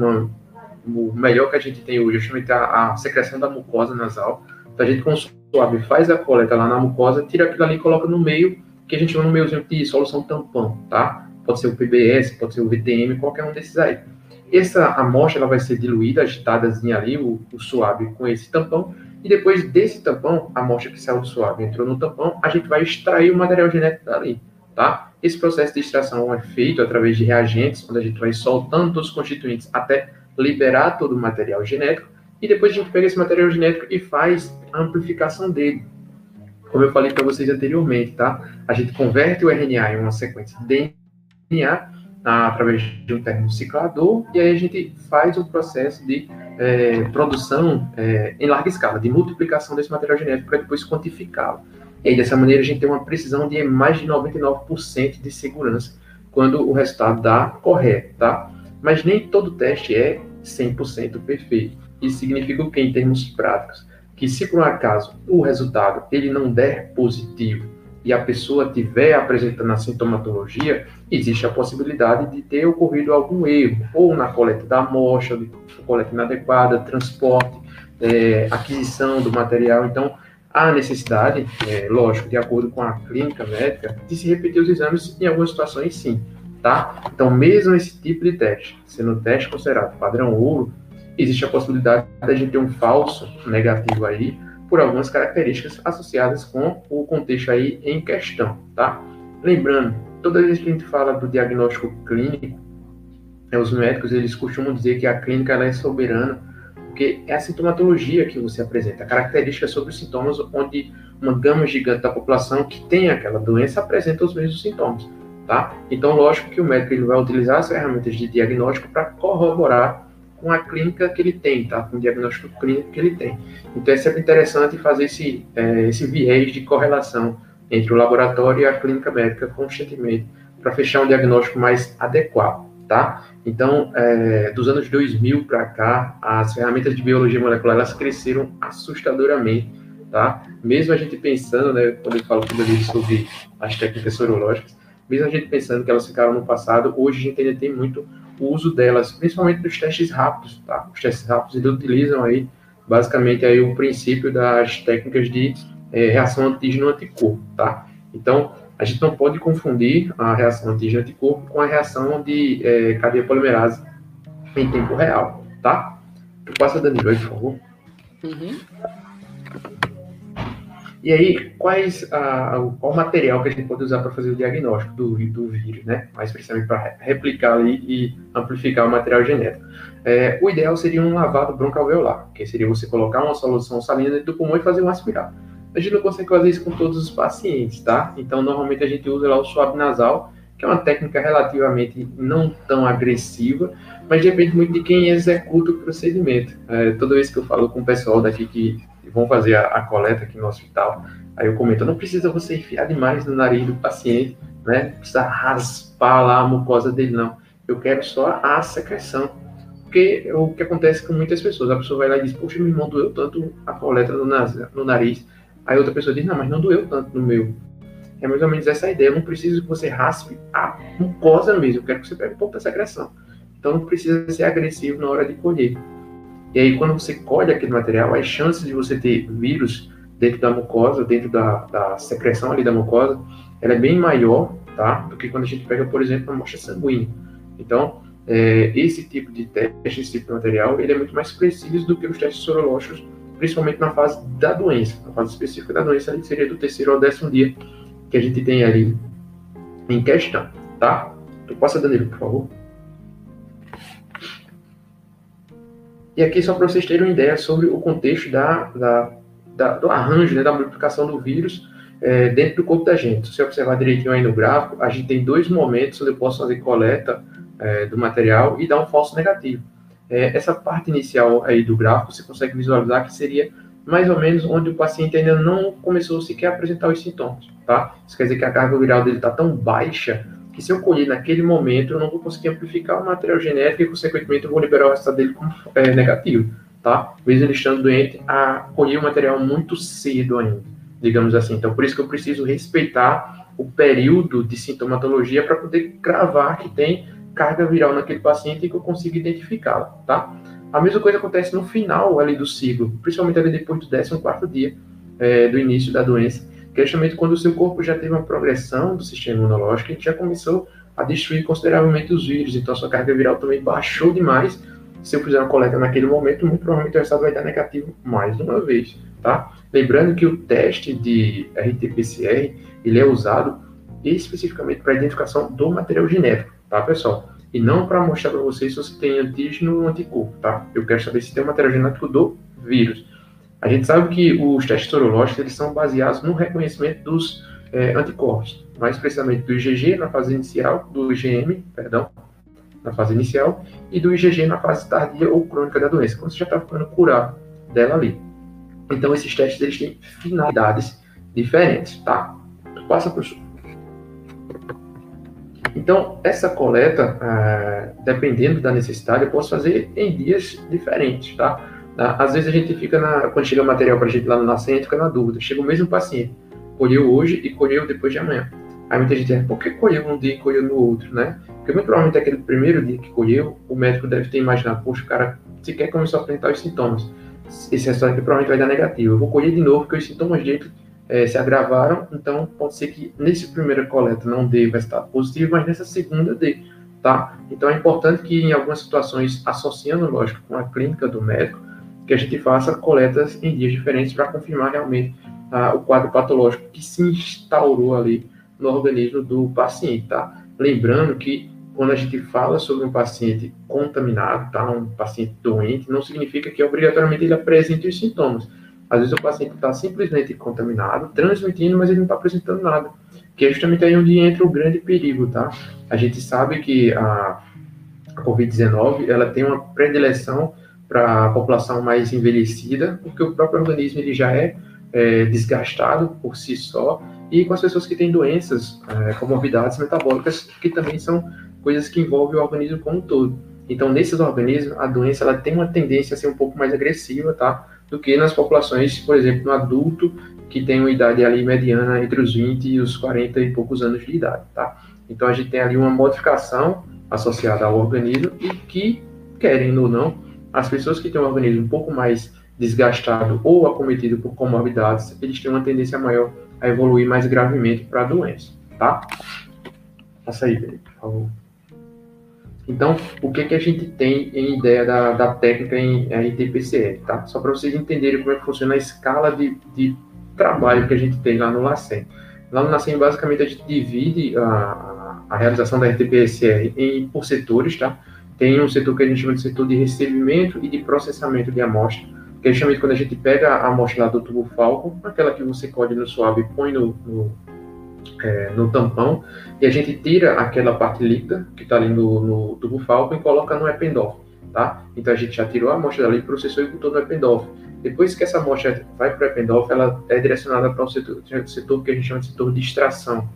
o melhor que a gente tem hoje, justamente a, a secreção da mucosa nasal. Então, a gente com suave faz a coleta lá na mucosa, tira aquilo ali e coloca no meio, que a gente chama no meiozinho de solução tampão, tá? pode ser o PBS, pode ser o VTM, qualquer um desses aí. Essa amostra ela vai ser diluída, agitadazinha ali, o, o suave com esse tampão, e depois desse tampão, a amostra que saiu do suave entrou no tampão, a gente vai extrair o material genético dali. tá? Esse processo de extração é feito através de reagentes, onde a gente vai soltando todos os constituintes até liberar todo o material genético, e depois a gente pega esse material genético e faz a amplificação dele. Como eu falei para vocês anteriormente, tá? A gente converte o RNA em uma sequência DNA através de um termociclador, e aí a gente faz o processo de é, produção é, em larga escala, de multiplicação desse material genético para depois quantificá-lo. E aí, dessa maneira, a gente tem uma precisão de mais de 99% de segurança quando o resultado dá correto, tá? Mas nem todo teste é 100% perfeito. Isso significa o que em termos práticos? Que se por um acaso o resultado ele não der positivo e a pessoa tiver apresentando a sintomatologia, existe a possibilidade de ter ocorrido algum erro, ou na coleta da amostra, coleta inadequada, transporte, é, aquisição do material. Então, há necessidade, é, lógico, de acordo com a clínica médica, de se repetir os exames em algumas situações, sim, tá? Então, mesmo esse tipo de teste, sendo teste considerado padrão ouro, existe a possibilidade de a gente ter um falso negativo aí, por algumas características associadas com o contexto aí em questão, tá? Lembrando, toda vez que a gente fala do diagnóstico clínico, é, os médicos eles costumam dizer que a clínica ela é soberana, porque é a sintomatologia que você apresenta, características sobre os sintomas, onde uma gama gigante da população que tem aquela doença apresenta os mesmos sintomas, tá? Então, lógico que o médico ele vai utilizar as ferramentas de diagnóstico para corroborar com a clínica que ele tem, tá? Com o diagnóstico clínico que ele tem. Então é sempre interessante fazer esse, é, esse viés de correlação entre o laboratório e a clínica médica constantemente para fechar um diagnóstico mais adequado, tá? Então, é, dos anos 2000 para cá, as ferramentas de biologia molecular elas cresceram assustadoramente, tá? Mesmo a gente pensando, né, quando eu falo tudo ali sobre as técnicas sorológicas, mesmo a gente pensando que elas ficaram no passado, hoje a gente ainda tem muito o uso delas, principalmente nos testes rápidos, tá? Os testes rápidos eles utilizam aí basicamente aí o princípio das técnicas de é, reação antígeno-anticorpo, tá? Então, a gente não pode confundir a reação antígeno-anticorpo com a reação de é, cadeia polimerase em tempo real, tá? Tu passa, Danilo, aí, por favor. Uhum. E aí, quais a, qual material que a gente pode usar para fazer o diagnóstico do, do vírus, né? Mais precisamente para replicar e amplificar o material genético. É, o ideal seria um lavado broncoalveolar, que seria você colocar uma solução salina dentro do pulmão e fazer um aspirado. A gente não consegue fazer isso com todos os pacientes, tá? Então, normalmente a gente usa lá o suave nasal, que é uma técnica relativamente não tão agressiva, mas depende muito de quem executa o procedimento. É, toda vez que eu falo com o pessoal daqui que vão fazer a, a, coleta aqui no hospital. Aí eu comento, não precisa você enfiar demais no nariz do paciente, né? Não precisa raspar lá a mucosa dele, não. Eu quero só a secreção. Porque é o que acontece com muitas pessoas, a pessoa vai lá e diz, poxa, meu irmão, doeu tanto a coleta no, no nariz. Aí outra pessoa diz, não, mas não doeu tanto no meu. É mais ou menos essa ideia. Eu não preciso que você raspe a mucosa mesmo. Eu quero que você pegue um pouco da secreção. Então não precisa ser agressivo na hora de colher. E aí, quando você colhe aquele material, as chances de você ter vírus dentro da mucosa, dentro da, da secreção ali da mucosa, ela é bem maior, tá? Do que quando a gente pega, por exemplo, uma amostra sanguínea. Então, é, esse tipo de teste, esse tipo de material, ele é muito mais preciso do que os testes sorológicos, principalmente na fase da doença, na fase específica da doença, ali seria do terceiro ao décimo dia que a gente tem ali em questão, tá? Tu passa, Danilo, por favor. E aqui só para vocês terem uma ideia sobre o contexto da, da, da do arranjo, né, da multiplicação do vírus é, dentro do corpo da gente. Se você observar direitinho aí no gráfico, a gente tem dois momentos onde eu posso fazer coleta é, do material e dar um falso negativo. É, essa parte inicial aí do gráfico, você consegue visualizar que seria mais ou menos onde o paciente ainda não começou sequer a apresentar os sintomas, tá? Isso quer dizer que a carga viral dele está tão baixa que se eu colher naquele momento, eu não vou conseguir amplificar o material genético e, consequentemente, eu vou liberar o resultado dele como é, negativo, tá? Mesmo ele estando doente, a colher o material muito cedo ainda, digamos assim. Então, por isso que eu preciso respeitar o período de sintomatologia para poder cravar que tem carga viral naquele paciente e que eu consiga identificá-la, tá? A mesma coisa acontece no final ali do ciclo, principalmente ali depois do 14 dia é, do início da doença, que justamente quando o seu corpo já teve uma progressão do sistema imunológico e já começou a destruir consideravelmente os vírus, então a sua carga viral também baixou demais. Se eu fizer uma coleta naquele momento, muito provavelmente o resultado vai dar negativo mais uma vez, tá? Lembrando que o teste de RT-PCR, ele é usado especificamente para identificação do material genético, tá, pessoal? E não para mostrar para vocês se você tem antígeno ou anticorpo, tá? Eu quero saber se tem o material genético do vírus. A gente sabe que os testes sorológicos eles são baseados no reconhecimento dos é, anticorpos, mais precisamente do IgG na fase inicial, do IgM, perdão, na fase inicial, e do IgG na fase tardia ou crônica da doença, quando você já está ficando curado dela ali. Então, esses testes eles têm finalidades diferentes, tá? Passa, professor. Então, essa coleta, é, dependendo da necessidade, eu posso fazer em dias diferentes, tá? Às vezes a gente fica, na, quando chega material para a gente lá no nascente, fica na dúvida. Chega o mesmo paciente, colheu hoje e colheu depois de amanhã. Aí muita gente diz, por que colheu um dia e colheu no outro, né? Porque muito provavelmente aquele primeiro dia que colheu, o médico deve ter imaginado, poxa, o cara sequer começou a apresentar os sintomas. Esse resultado aqui provavelmente vai dar negativo. Eu vou colher de novo porque os sintomas dele é, se agravaram, então pode ser que nesse primeira coleta não dê resultado positivo, mas nessa segunda dê, tá? Então é importante que em algumas situações, associando, lógico, com a clínica do médico, que a gente faça coletas em dias diferentes para confirmar realmente ah, o quadro patológico que se instaurou ali no organismo do paciente, tá? Lembrando que quando a gente fala sobre um paciente contaminado, tá? Um paciente doente, não significa que obrigatoriamente ele apresente os sintomas. Às vezes o paciente está simplesmente contaminado, transmitindo, mas ele não está apresentando nada. Que é justamente aí onde entra o grande perigo, tá? A gente sabe que a, a Covid-19, ela tem uma predileção para a população mais envelhecida, porque o próprio organismo ele já é, é desgastado por si só, e com as pessoas que têm doenças, é, comorbidades metabólicas, que também são coisas que envolvem o organismo como um todo. Então, nesses organismos, a doença ela tem uma tendência a ser um pouco mais agressiva, tá? Do que nas populações, por exemplo, no adulto, que tem uma idade ali mediana entre os 20 e os 40 e poucos anos de idade, tá? Então, a gente tem ali uma modificação associada ao organismo e que, querendo ou não, as pessoas que têm um organismo um pouco mais desgastado ou acometido por comorbidades, eles têm uma tendência maior a evoluir mais gravemente para a doença, tá? Passa aí, por favor. Então, o que, que a gente tem em ideia da, da técnica em RT-PCR, tá? Só para vocês entenderem como é que funciona a escala de, de trabalho que a gente tem lá no LACEN. Lá no LACEN, basicamente, a gente divide a, a realização da RT-PCR em, por setores, tá? Tem um setor que a gente chama de setor de recebimento e de processamento de amostra, que é justamente quando a gente pega a amostra lá do tubo Falcon, aquela que você colhe no suave e põe no, no, é, no tampão, e a gente tira aquela parte líquida que está ali no, no, tubo Falcon e coloca no Eppendorf, tá? Então a gente já tirou a amostra dali, processou e botou no Eppendorf. Depois que essa amostra vai para o Eppendorf, ela é direcionada para o setor, setor que a gente chama de setor de extração,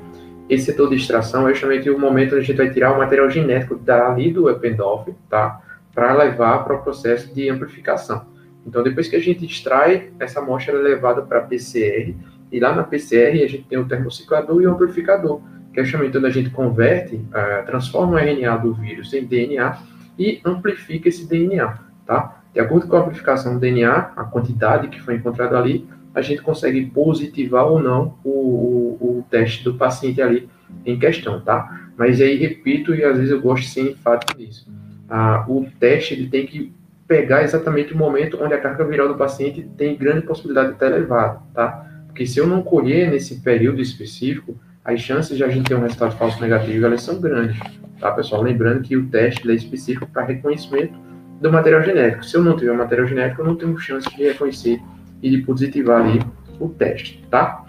esse setor de extração é justamente o momento onde a gente vai tirar o material genético dali do Eppendorf, tá? Para levar para o processo de amplificação. Então, depois que a gente extrai, essa amostra é levada para PCR, e lá na PCR a gente tem o termociclador e o amplificador, que é justamente onde a gente converte, uh, transforma o RNA do vírus em DNA e amplifica esse DNA, tá? De acordo com a amplificação do DNA, a quantidade que foi encontrada ali, a gente consegue positivar ou não o, o, o teste do paciente ali em questão, tá? Mas aí, repito, e às vezes eu gosto de enfático nisso, ah, o teste ele tem que pegar exatamente o momento onde a carga viral do paciente tem grande possibilidade de estar elevada, tá? Porque se eu não colher nesse período específico, as chances de a gente ter um resultado falso negativo, elas são grandes, tá, pessoal? Lembrando que o teste é específico para reconhecimento do material genético. Se eu não tiver material genético, eu não tenho chance de reconhecer e de positivar ali o teste, tá?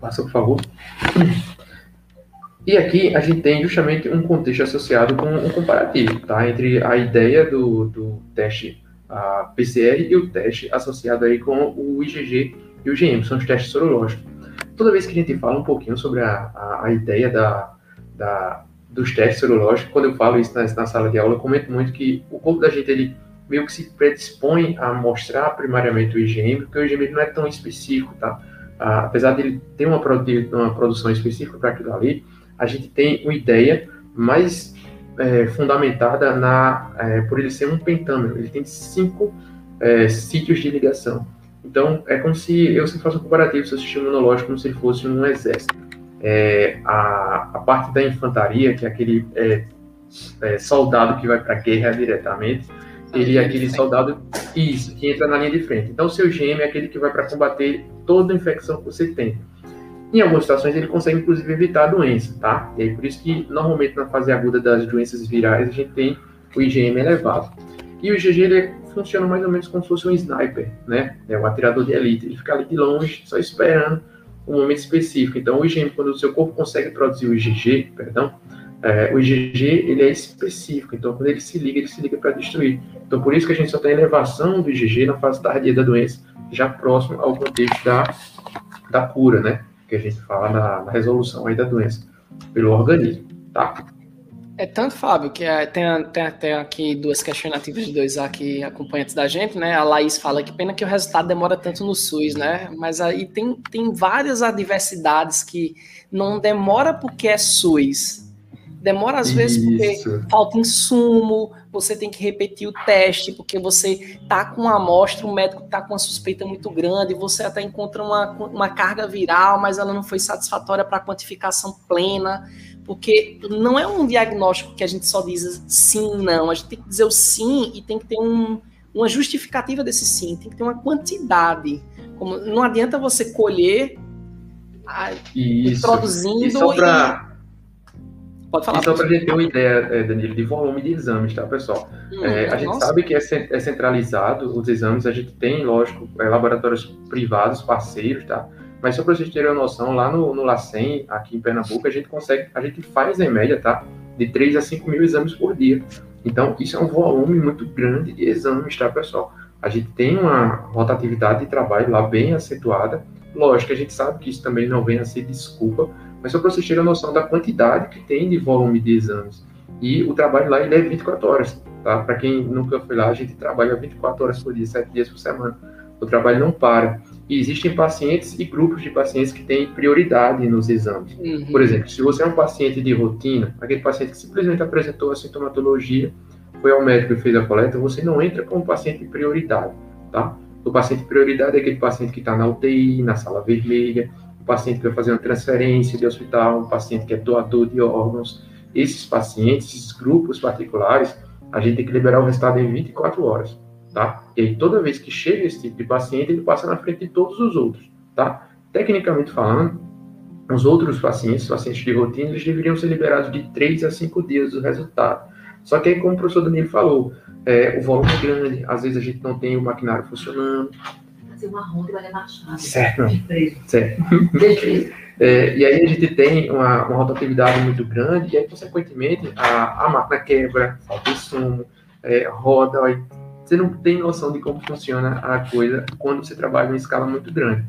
Passa, por favor. E aqui a gente tem justamente um contexto associado com um comparativo, tá? Entre a ideia do, do teste a PCR e o teste associado aí com o IgG e o GM, são os testes sorológicos. Toda vez que a gente fala um pouquinho sobre a, a, a ideia da, da, dos testes sorológicos, quando eu falo isso na, na, sala de aula, eu comento muito que o corpo da gente ele meio que se predispõe a mostrar primariamente o IgM, porque o IgM não é tão específico, tá? Ah, apesar de ele ter uma, uma produção específica para aquilo ali, a gente tem uma ideia mais é, fundamentada na, é, por ele ser um pentâmero. Ele tem cinco é, sítios de ligação. Então, é como se eu se fosse um comparativo seu sistema imunológico como se ele fosse um exército. É, a, a parte da infantaria, que é aquele é, é, soldado que vai para a guerra diretamente, ele é aquele soldado isso, que entra na linha de frente. Então, o seu GM é aquele que vai para combater toda a infecção que você tem. Em algumas situações, ele consegue, inclusive, evitar a doença, tá? E aí, por isso que, normalmente, na fase aguda das doenças virais, a gente tem o IgM elevado. E o IgG, ele funciona mais ou menos como se fosse um sniper, né? É um atirador de elite. Ele fica ali de longe, só esperando um momento específico. Então, o IgM, quando o seu corpo consegue produzir o IgG, perdão, é, o IgG ele é específico. Então, quando ele se liga, ele se liga para destruir. Então, por isso que a gente só tem elevação do IgG na fase tardia da doença, já próximo ao contexto da, da cura, né? Que a gente fala na, na resolução aí da doença pelo organismo, tá? É tanto, Fábio, que é, tem, tem, tem aqui duas questionativas de dois aqui acompanhantes da gente, né? A Laís fala que pena que o resultado demora tanto no SUS, né? Mas aí tem, tem várias adversidades que não demora porque é SUS. Demora às Isso. vezes porque falta insumo, você tem que repetir o teste, porque você tá com uma amostra, o médico tá com uma suspeita muito grande, você até encontra uma, uma carga viral, mas ela não foi satisfatória para a quantificação plena porque não é um diagnóstico que a gente só diz sim, não. A gente tem que dizer o sim e tem que ter um, uma justificativa desse sim, tem que ter uma quantidade. Como, não adianta você colher a, Isso. produzindo e... Só pra... Pode falar. E só para a gente ter uma ideia, é, Danilo, de volume de exames, tá, pessoal? Hum, é, a gente nossa. sabe que é, é centralizado os exames, a gente tem, lógico, é, laboratórios privados, parceiros, tá? Mas só para vocês terem uma noção, lá no, no LACEN, aqui em Pernambuco, a gente consegue, a gente faz em média, tá? De 3 a 5 mil exames por dia. Então, isso é um volume muito grande de exames, tá, pessoal? A gente tem uma rotatividade de trabalho lá bem acentuada. Lógico que a gente sabe que isso também não vem a ser desculpa, mas só para vocês terem a noção da quantidade que tem de volume de exames. E o trabalho lá ele é 24 horas, tá? Para quem nunca foi lá, a gente trabalha 24 horas por dia, 7 dias por semana. O trabalho não para. E existem pacientes e grupos de pacientes que têm prioridade nos exames. Uhum. Por exemplo, se você é um paciente de rotina, aquele paciente que simplesmente apresentou a sintomatologia, foi ao médico e fez a coleta, você não entra como paciente de prioridade, tá? O paciente de prioridade é aquele paciente que está na UTI, na sala vermelha, o paciente que vai fazer uma transferência de hospital, um paciente que é doador de órgãos. Esses pacientes, esses grupos particulares, a gente tem que liberar o resultado em 24 horas tá? E aí, toda vez que chega esse tipo de paciente, ele passa na frente de todos os outros, tá? Tecnicamente falando, os outros pacientes, pacientes de rotina, eles deveriam ser liberados de 3 a 5 dias do resultado. Só que aí, como o professor Danilo falou, é, o volume é grande, às vezes a gente não tem o maquinário funcionando. Fazer uma ronda e vai levar chave. Certo. certo. é, e aí a gente tem uma, uma rotatividade muito grande, e aí, consequentemente, a, a máquina quebra, falta insumo, é, roda, você não tem noção de como funciona a coisa quando você trabalha em escala muito grande.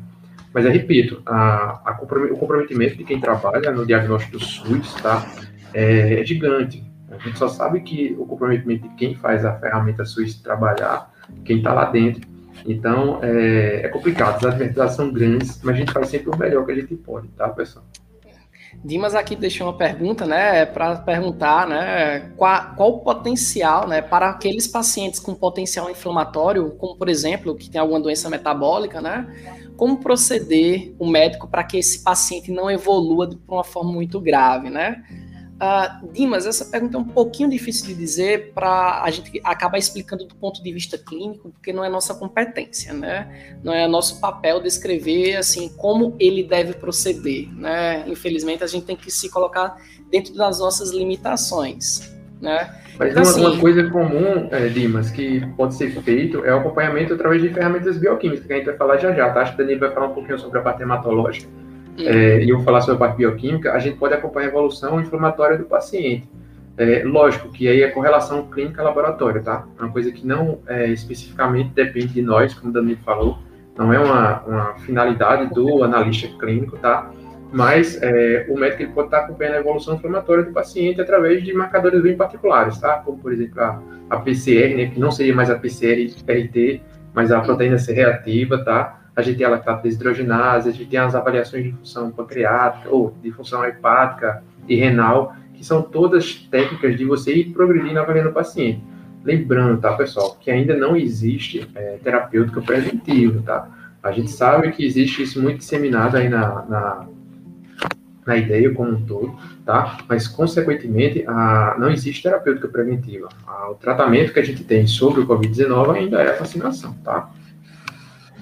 Mas eu repito, a, a o comprometimento de quem trabalha no diagnóstico do SUS tá, é, é gigante. A gente só sabe que o comprometimento de quem faz a ferramenta SUS trabalhar, quem está lá dentro. Então, é, é complicado. As adversidades são grandes, mas a gente faz sempre o melhor que a gente pode, tá, pessoal? Dimas aqui deixou uma pergunta, né, para perguntar, né, qual, qual, o potencial, né, para aqueles pacientes com potencial inflamatório, como por exemplo, que tem alguma doença metabólica, né, como proceder o médico para que esse paciente não evolua de uma forma muito grave, né? Uh, Dimas, essa pergunta é um pouquinho difícil de dizer para a gente acabar explicando do ponto de vista clínico, porque não é nossa competência, né? Não é nosso papel descrever assim como ele deve proceder, né? Infelizmente a gente tem que se colocar dentro das nossas limitações, né? Mas então, uma, assim, uma, coisa comum, é, Dimas, que pode ser feito é o acompanhamento através de ferramentas bioquímicas, que a gente vai falar já já, tá? Acho que o Danilo vai falar um pouquinho sobre a parte hematológica é, e eu vou falar sobre a parte bioquímica, a gente pode acompanhar a evolução inflamatória do paciente. É, lógico que aí é correlação clínica-laboratório, tá? É uma coisa que não é, especificamente depende de nós, como o Danilo falou, não é uma, uma finalidade do analista clínico, tá? Mas é, o médico ele pode estar acompanhando a evolução inflamatória do paciente através de marcadores bem particulares, tá? Como, por exemplo, a, a PCR, né, que não seria mais a PCR-RT, mas a proteína C reativa, tá? A gente tem a lactato desidrogenase, a gente tem as avaliações de função pancreática, ou de função hepática e renal, que são todas técnicas de você ir progredindo avaliando o paciente. Lembrando, tá, pessoal, que ainda não existe é, terapêutica preventiva, tá? A gente sabe que existe isso muito disseminado aí na, na, na ideia como um todo, tá? Mas, consequentemente, a, não existe terapêutica preventiva. A, o tratamento que a gente tem sobre o Covid-19 ainda é a vacinação, tá?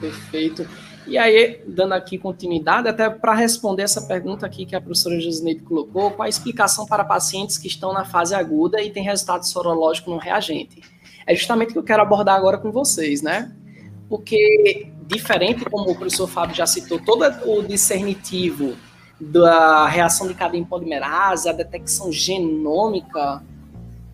Perfeito. E aí, dando aqui continuidade, até para responder essa pergunta aqui que a professora Josineide colocou, qual a explicação para pacientes que estão na fase aguda e têm resultado sorológico no reagente? É justamente o que eu quero abordar agora com vocês, né? Porque, diferente, como o professor Fábio já citou, todo o discernitivo da reação de cadeia polimerase, a detecção genômica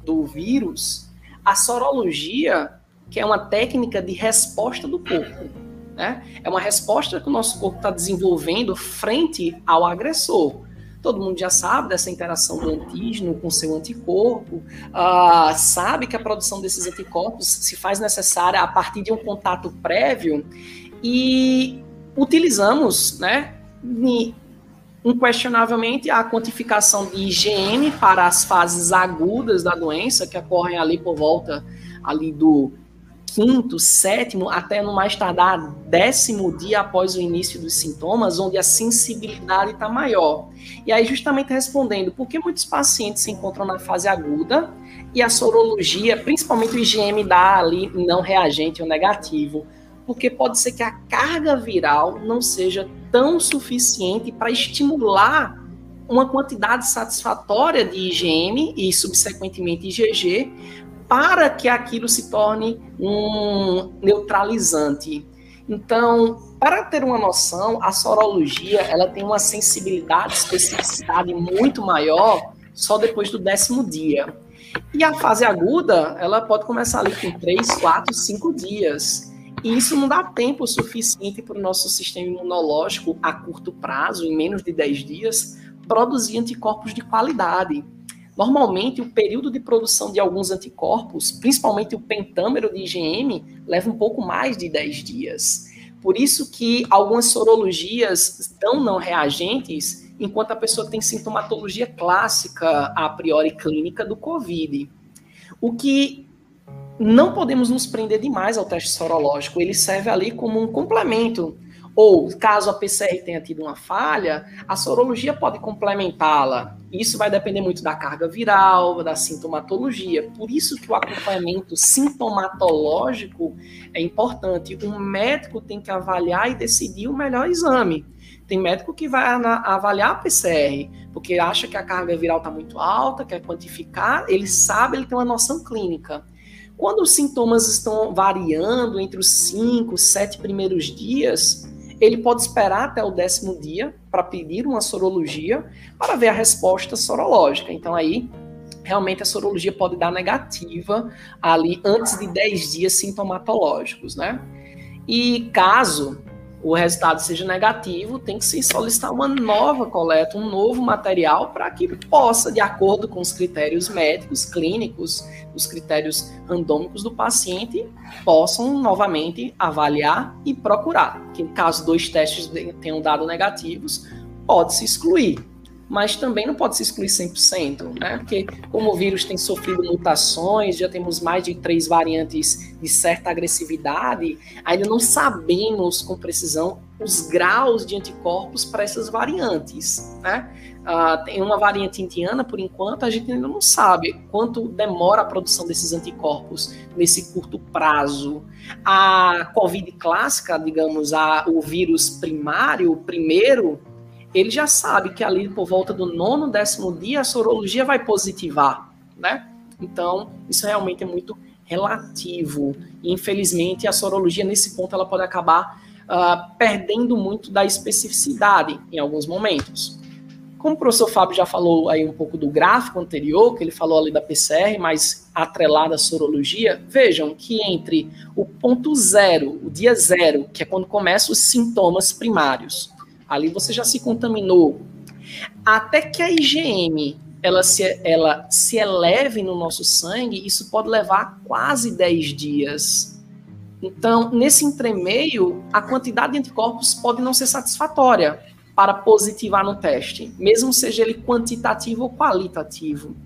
do vírus, a sorologia, que é uma técnica de resposta do corpo, né? É uma resposta que o nosso corpo está desenvolvendo frente ao agressor. Todo mundo já sabe dessa interação do antígeno com seu anticorpo, uh, sabe que a produção desses anticorpos se faz necessária a partir de um contato prévio e utilizamos, né, inquestionavelmente, a quantificação de IgM para as fases agudas da doença, que ocorrem ali por volta ali do quinto, sétimo, até no mais tardar décimo dia após o início dos sintomas, onde a sensibilidade está maior. E aí, justamente respondendo, por que muitos pacientes se encontram na fase aguda e a sorologia, principalmente o IgM, dá ali não reagente ou negativo? Porque pode ser que a carga viral não seja tão suficiente para estimular uma quantidade satisfatória de IgM e, subsequentemente, IgG, para que aquilo se torne um neutralizante. Então, para ter uma noção, a sorologia ela tem uma sensibilidade, especificidade muito maior só depois do décimo dia. E a fase aguda, ela pode começar ali com 3, 4, 5 dias. E isso não dá tempo suficiente para o nosso sistema imunológico, a curto prazo, em menos de 10 dias, produzir anticorpos de qualidade. Normalmente, o período de produção de alguns anticorpos, principalmente o pentâmero de IgM, leva um pouco mais de 10 dias. Por isso que algumas sorologias estão não reagentes, enquanto a pessoa tem sintomatologia clássica, a priori clínica, do COVID. O que não podemos nos prender demais ao teste sorológico, ele serve ali como um complemento ou, caso a PCR tenha tido uma falha, a sorologia pode complementá-la. Isso vai depender muito da carga viral, da sintomatologia. Por isso que o acompanhamento sintomatológico é importante. Um médico tem que avaliar e decidir o melhor exame. Tem médico que vai avaliar a PCR, porque acha que a carga viral está muito alta, quer quantificar, ele sabe, ele tem uma noção clínica. Quando os sintomas estão variando entre os 5, 7 primeiros dias, ele pode esperar até o décimo dia para pedir uma sorologia para ver a resposta sorológica. Então, aí, realmente, a sorologia pode dar negativa ali antes de 10 dias sintomatológicos, né? E caso o resultado seja negativo, tem que se solicitar uma nova coleta, um novo material, para que possa, de acordo com os critérios médicos, clínicos, os critérios randômicos do paciente, possam novamente avaliar e procurar. Que caso dois testes tenham dado negativos, pode se excluir mas também não pode se excluir 100%, né? Porque como o vírus tem sofrido mutações, já temos mais de três variantes de certa agressividade, ainda não sabemos com precisão os graus de anticorpos para essas variantes, né? Uh, tem uma variante indiana, por enquanto, a gente ainda não sabe quanto demora a produção desses anticorpos nesse curto prazo. A Covid clássica, digamos, a, o vírus primário, o primeiro, ele já sabe que ali por volta do nono, décimo dia, a sorologia vai positivar, né? Então, isso realmente é muito relativo. Infelizmente, a sorologia, nesse ponto, ela pode acabar uh, perdendo muito da especificidade em alguns momentos. Como o professor Fábio já falou aí um pouco do gráfico anterior, que ele falou ali da PCR, mas atrelada à sorologia, vejam que entre o ponto zero, o dia zero, que é quando começam os sintomas primários, ali você já se contaminou. Até que a IgM ela se, ela se eleve no nosso sangue, isso pode levar quase 10 dias. Então, nesse entremeio, a quantidade de anticorpos pode não ser satisfatória para positivar no teste, mesmo seja ele quantitativo ou qualitativo.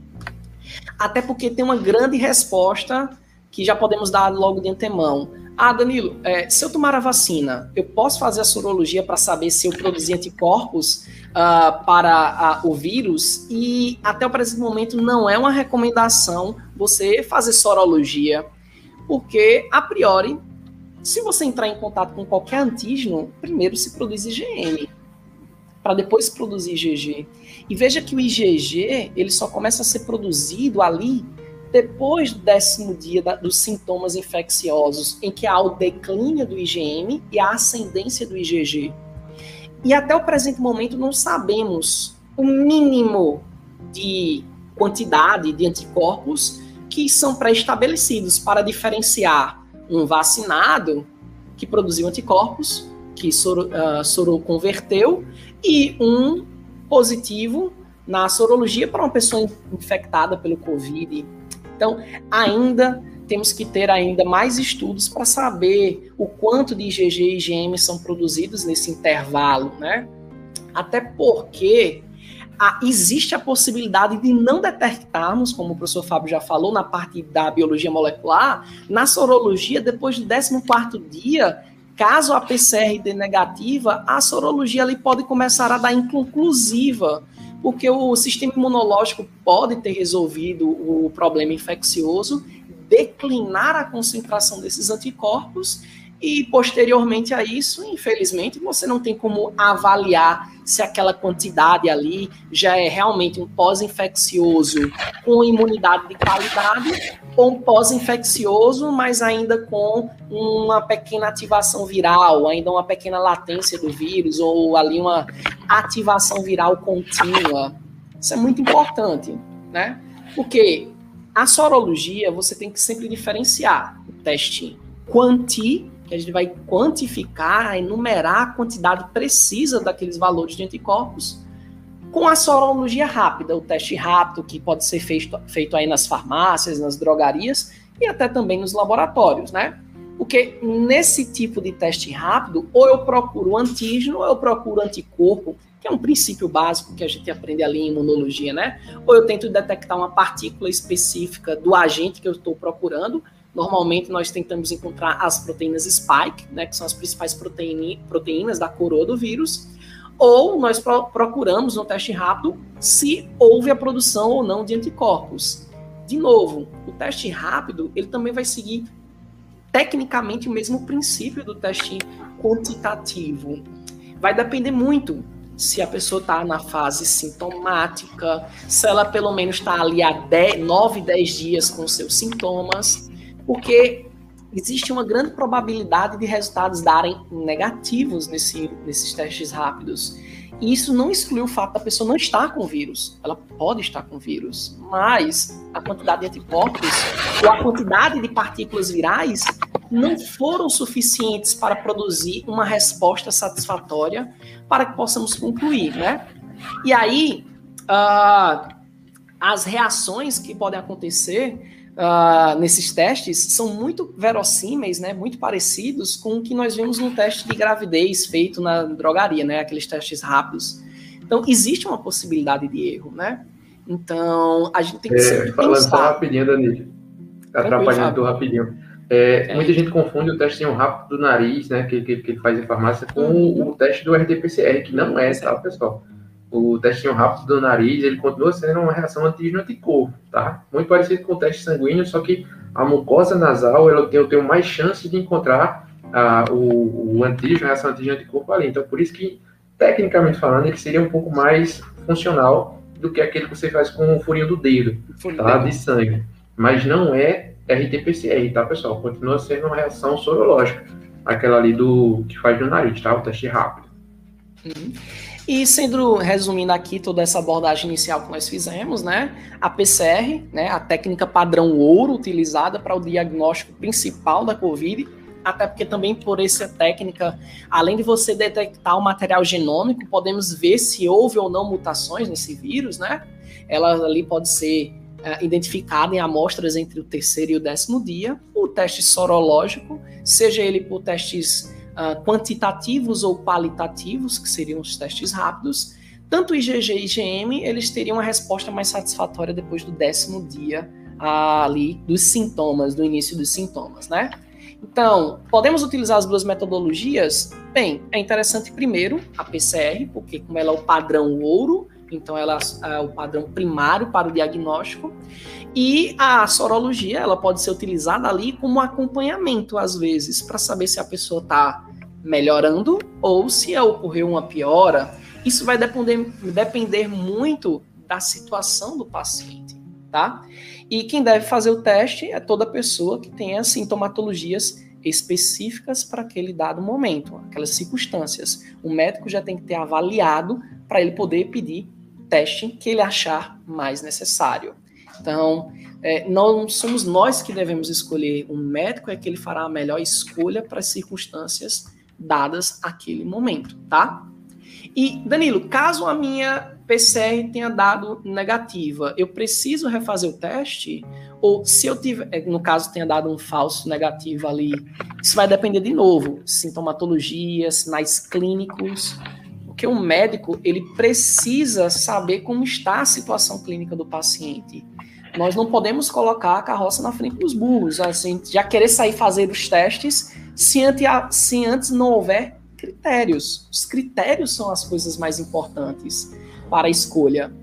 Até porque tem uma grande resposta que já podemos dar logo de antemão. Ah, Danilo, é, se eu tomar a vacina, eu posso fazer a sorologia para saber se eu produzi anticorpos uh, para uh, o vírus? E até o presente momento não é uma recomendação você fazer sorologia, porque a priori se você entrar em contato com qualquer antígeno, primeiro se produz IgM, para depois produzir IgG. E veja que o IgG ele só começa a ser produzido ali depois do décimo dia da, dos sintomas infecciosos, em que há o declínio do IgM e a ascendência do IgG. E até o presente momento não sabemos o mínimo de quantidade de anticorpos que são pré-estabelecidos para diferenciar um vacinado que produziu anticorpos, que soro, uh, soroconverteu, e um positivo na sorologia para uma pessoa infectada pelo Covid. Então, ainda temos que ter ainda mais estudos para saber o quanto de IgG e IgM são produzidos nesse intervalo, né? Até porque a, existe a possibilidade de não detectarmos, como o professor Fábio já falou, na parte da biologia molecular, na sorologia, depois do 14 dia, caso a PCR dê negativa, a sorologia ali pode começar a dar inconclusiva, porque o sistema imunológico pode ter resolvido o problema infeccioso, declinar a concentração desses anticorpos e posteriormente a isso, infelizmente, você não tem como avaliar se aquela quantidade ali já é realmente um pós-infeccioso com imunidade de qualidade um pós-infeccioso, mas ainda com uma pequena ativação viral, ainda uma pequena latência do vírus ou ali uma ativação viral contínua. Isso é muito importante, né? Porque a sorologia você tem que sempre diferenciar o teste quanti que a gente vai quantificar, enumerar a quantidade precisa daqueles valores de anticorpos com a sorologia rápida, o teste rápido que pode ser feito, feito aí nas farmácias, nas drogarias e até também nos laboratórios, né? Porque nesse tipo de teste rápido, ou eu procuro antígeno, ou eu procuro anticorpo, que é um princípio básico que a gente aprende ali em imunologia, né? Ou eu tento detectar uma partícula específica do agente que eu estou procurando, Normalmente nós tentamos encontrar as proteínas spike, né, que são as principais proteínas da coroa do vírus, ou nós pro procuramos no teste rápido se houve a produção ou não de anticorpos. De novo, o teste rápido ele também vai seguir tecnicamente o mesmo princípio do teste quantitativo. Vai depender muito se a pessoa está na fase sintomática, se ela pelo menos está ali há 10, 9, 10 dias com seus sintomas porque existe uma grande probabilidade de resultados darem negativos nesse, nesses testes rápidos. E isso não exclui o fato da pessoa não estar com vírus. Ela pode estar com vírus, mas a quantidade de anticorpos ou a quantidade de partículas virais não foram suficientes para produzir uma resposta satisfatória para que possamos concluir, né? E aí, uh, as reações que podem acontecer uh, nesses testes são muito verossímeis, né, muito parecidos com o que nós vemos no teste de gravidez feito na drogaria, né, aqueles testes rápidos. Então, existe uma possibilidade de erro, né? Então, a gente tem que é, Falando pensar. só rapidinho, Danilo, atrapalhando rapidinho. É, é. Muita gente confunde o teste rápido do nariz, né, que, que, que faz em farmácia, com uhum. o teste do RT-PCR, que não é, tá, pessoal? O testinho rápido do nariz, ele continua sendo uma reação antígeno-anticorpo, tá? Muito parecido com o teste sanguíneo, só que a mucosa nasal, ela tem, eu tenho mais chance de encontrar ah, o, o antígeno, a reação antígeno-anticorpo ali. Então, por isso que, tecnicamente falando, ele seria um pouco mais funcional do que aquele que você faz com o furinho do dedo, tá? De sangue. Mas não é RT-PCR, tá, pessoal? Continua sendo uma reação sorológica, aquela ali do que faz no nariz, tá? O teste rápido. Uhum. E sendo resumindo aqui toda essa abordagem inicial que nós fizemos, né, a PCR, né, a técnica padrão ouro utilizada para o diagnóstico principal da COVID, até porque também por essa técnica, além de você detectar o material genômico, podemos ver se houve ou não mutações nesse vírus, né? Ela ali pode ser é, identificada em amostras entre o terceiro e o décimo dia. O teste sorológico, seja ele por testes uh, quantitativos ou qualitativos, que seriam os testes rápidos, tanto IgG e IgM, eles teriam uma resposta mais satisfatória depois do décimo dia uh, ali dos sintomas, do início dos sintomas, né? Então, podemos utilizar as duas metodologias? Bem, é interessante primeiro a PCR, porque como ela é o padrão ouro, então ela é o padrão primário para o diagnóstico. E a sorologia, ela pode ser utilizada ali como acompanhamento, às vezes, para saber se a pessoa está melhorando ou se ocorreu uma piora. Isso vai depender, depender muito da situação do paciente, tá? E quem deve fazer o teste é toda pessoa que tenha sintomatologias específicas para aquele dado momento, aquelas circunstâncias. O médico já tem que ter avaliado para ele poder pedir teste que ele achar mais necessário. Então, é, não somos nós que devemos escolher um médico, é que ele fará a melhor escolha para as circunstâncias dadas aquele momento, tá? E, Danilo, caso a minha PCR tenha dado negativa, eu preciso refazer o teste? Ou se eu tiver, é, no caso, tenha dado um falso negativo ali, isso vai depender de novo, sintomatologia, sinais clínicos, porque o médico, ele precisa saber como está a situação clínica do paciente. Nós não podemos colocar a carroça na frente dos burros, assim, já querer sair fazer os testes se antes não houver critérios. Os critérios são as coisas mais importantes para a escolha.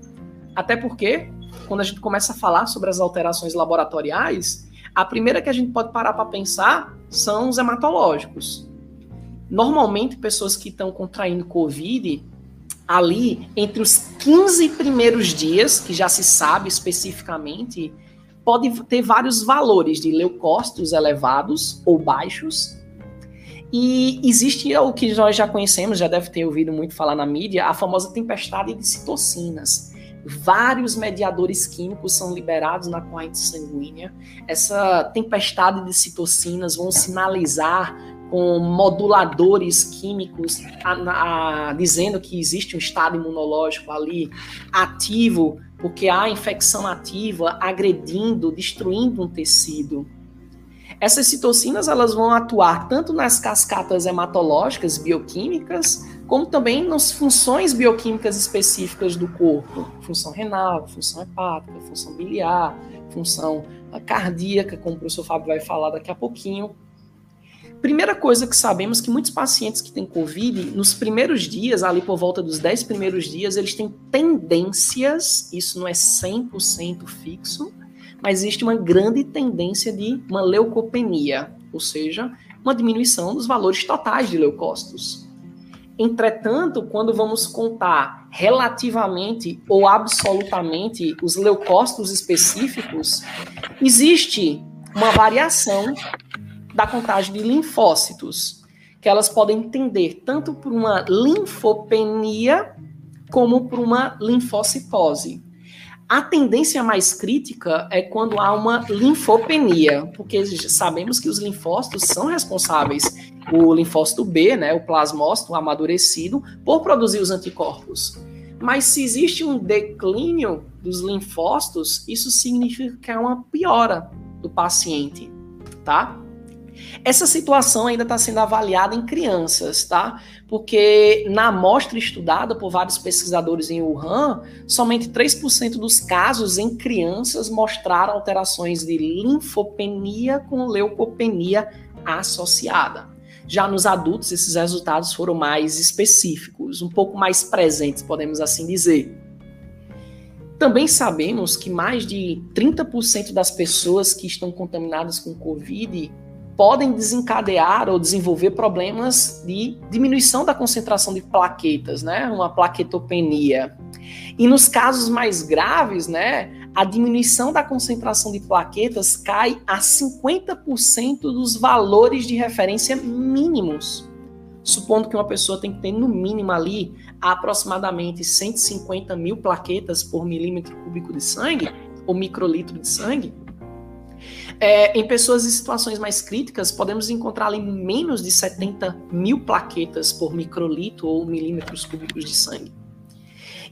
Até porque, quando a gente começa a falar sobre as alterações laboratoriais, a primeira que a gente pode parar para pensar são os hematológicos. Normalmente, pessoas que estão contraindo Covid, ali entre os 15 primeiros dias, que já se sabe especificamente, pode ter vários valores de leucócitos elevados ou baixos, e existe o que nós já conhecemos, já deve ter ouvido muito falar na mídia, a famosa tempestade de citocinas. Vários mediadores químicos são liberados na corrente sanguínea. Essa tempestade de citocinas vão sinalizar com moduladores químicos a, a, dizendo que existe um estado imunológico ali ativo, porque há infecção ativa agredindo, destruindo um tecido. Essas citocinas elas vão atuar tanto nas cascatas hematológicas bioquímicas, como também nas funções bioquímicas específicas do corpo, função renal, função hepática, função biliar, função cardíaca, como o professor Fábio vai falar daqui a pouquinho. Primeira coisa que sabemos que muitos pacientes que têm COVID, nos primeiros dias, ali por volta dos 10 primeiros dias, eles têm tendências, isso não é 100% fixo, mas existe uma grande tendência de uma leucopenia, ou seja, uma diminuição dos valores totais de leucócitos. Entretanto, quando vamos contar relativamente ou absolutamente os leucócitos específicos, existe uma variação da contagem de linfócitos, que elas podem tender tanto por uma linfopenia como por uma linfocitose. A tendência mais crítica é quando há uma linfopenia, porque sabemos que os linfócitos são responsáveis, o linfócito B, né, o plasmócito amadurecido, por produzir os anticorpos. Mas se existe um declínio dos linfócitos, isso significa que é uma piora do paciente, tá? Essa situação ainda está sendo avaliada em crianças, tá? Porque na amostra estudada por vários pesquisadores em Wuhan, somente 3% dos casos em crianças mostraram alterações de linfopenia com leucopenia associada. Já nos adultos, esses resultados foram mais específicos, um pouco mais presentes, podemos assim dizer. Também sabemos que mais de 30% das pessoas que estão contaminadas com Covid podem desencadear ou desenvolver problemas de diminuição da concentração de plaquetas, né? Uma plaquetopenia. E nos casos mais graves, né, a diminuição da concentração de plaquetas cai a 50% dos valores de referência mínimos. Supondo que uma pessoa tem que ter no mínimo ali aproximadamente 150 mil plaquetas por milímetro cúbico de sangue, ou microlitro de sangue, é, em pessoas em situações mais críticas, podemos encontrar ali menos de 70 mil plaquetas por microlitro ou milímetros cúbicos de sangue.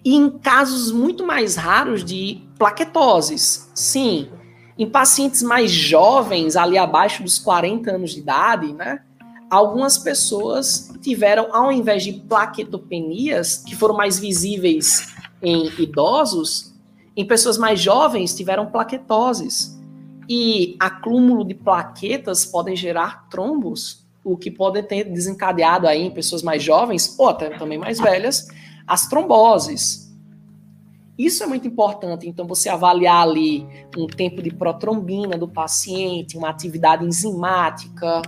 E em casos muito mais raros de plaquetoses, sim, em pacientes mais jovens, ali abaixo dos 40 anos de idade, né? Algumas pessoas tiveram, ao invés de plaquetopenias, que foram mais visíveis em idosos, em pessoas mais jovens tiveram plaquetoses e acúmulo de plaquetas podem gerar trombos, o que pode ter desencadeado aí em pessoas mais jovens, ou até também mais velhas, as tromboses. Isso é muito importante. Então, você avaliar ali um tempo de protrombina do paciente, uma atividade enzimática,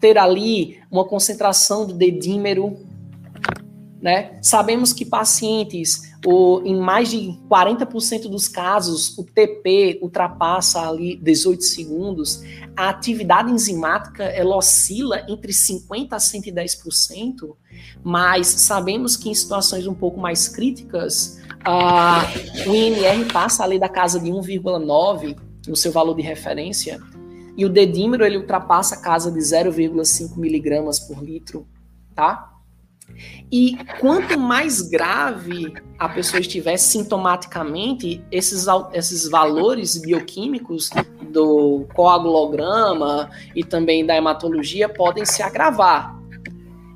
ter ali uma concentração do dedímero. Né? Sabemos que pacientes, ou, em mais de 40% dos casos, o TP ultrapassa ali 18 segundos. A atividade enzimática ela oscila entre 50% a 110%, mas sabemos que em situações um pouco mais críticas, uh, o INR passa ali da casa de 1,9 no seu valor de referência, e o dedímero ele ultrapassa a casa de 0,5 miligramas por litro, tá? E quanto mais grave a pessoa estiver sintomaticamente, esses, esses valores bioquímicos do coagulograma e também da hematologia podem se agravar.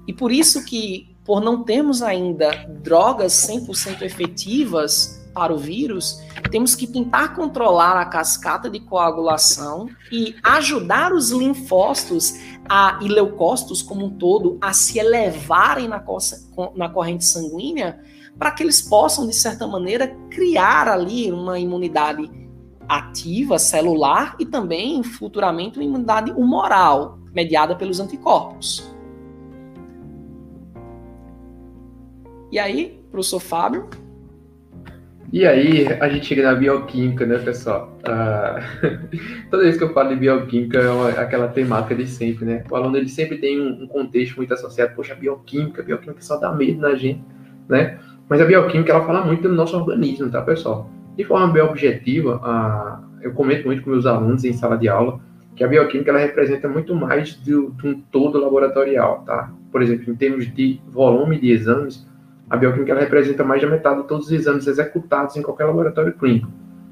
E por isso que, por não termos ainda drogas 100% efetivas para o vírus, temos que tentar controlar a cascata de coagulação e ajudar os linfócitos a, e leucócitos como um todo a se elevarem na, na corrente sanguínea para que eles possam, de certa maneira, criar ali uma imunidade ativa, celular e também, futuramente, uma imunidade humoral, mediada pelos anticorpos. E aí, professor Fábio? E aí, a gente chega na bioquímica, né, pessoal? Ah, toda vez que eu falo de bioquímica, é uma, aquela temática de sempre, né? O aluno ele sempre tem um, um, contexto muito associado, poxa, bioquímica, bioquímica só dá medo na gente, né? Mas a bioquímica, ela fala muito do nosso organismo, tá, pessoal? De forma bem objetiva, eu comento muito com meus alunos em sala de aula que a bioquímica, ela representa muito mais de um todo laboratorial, tá? Por exemplo, em termos de volume de exames, a bioquímica representa mais da metade de todos os exames executados em qualquer laboratório clínico,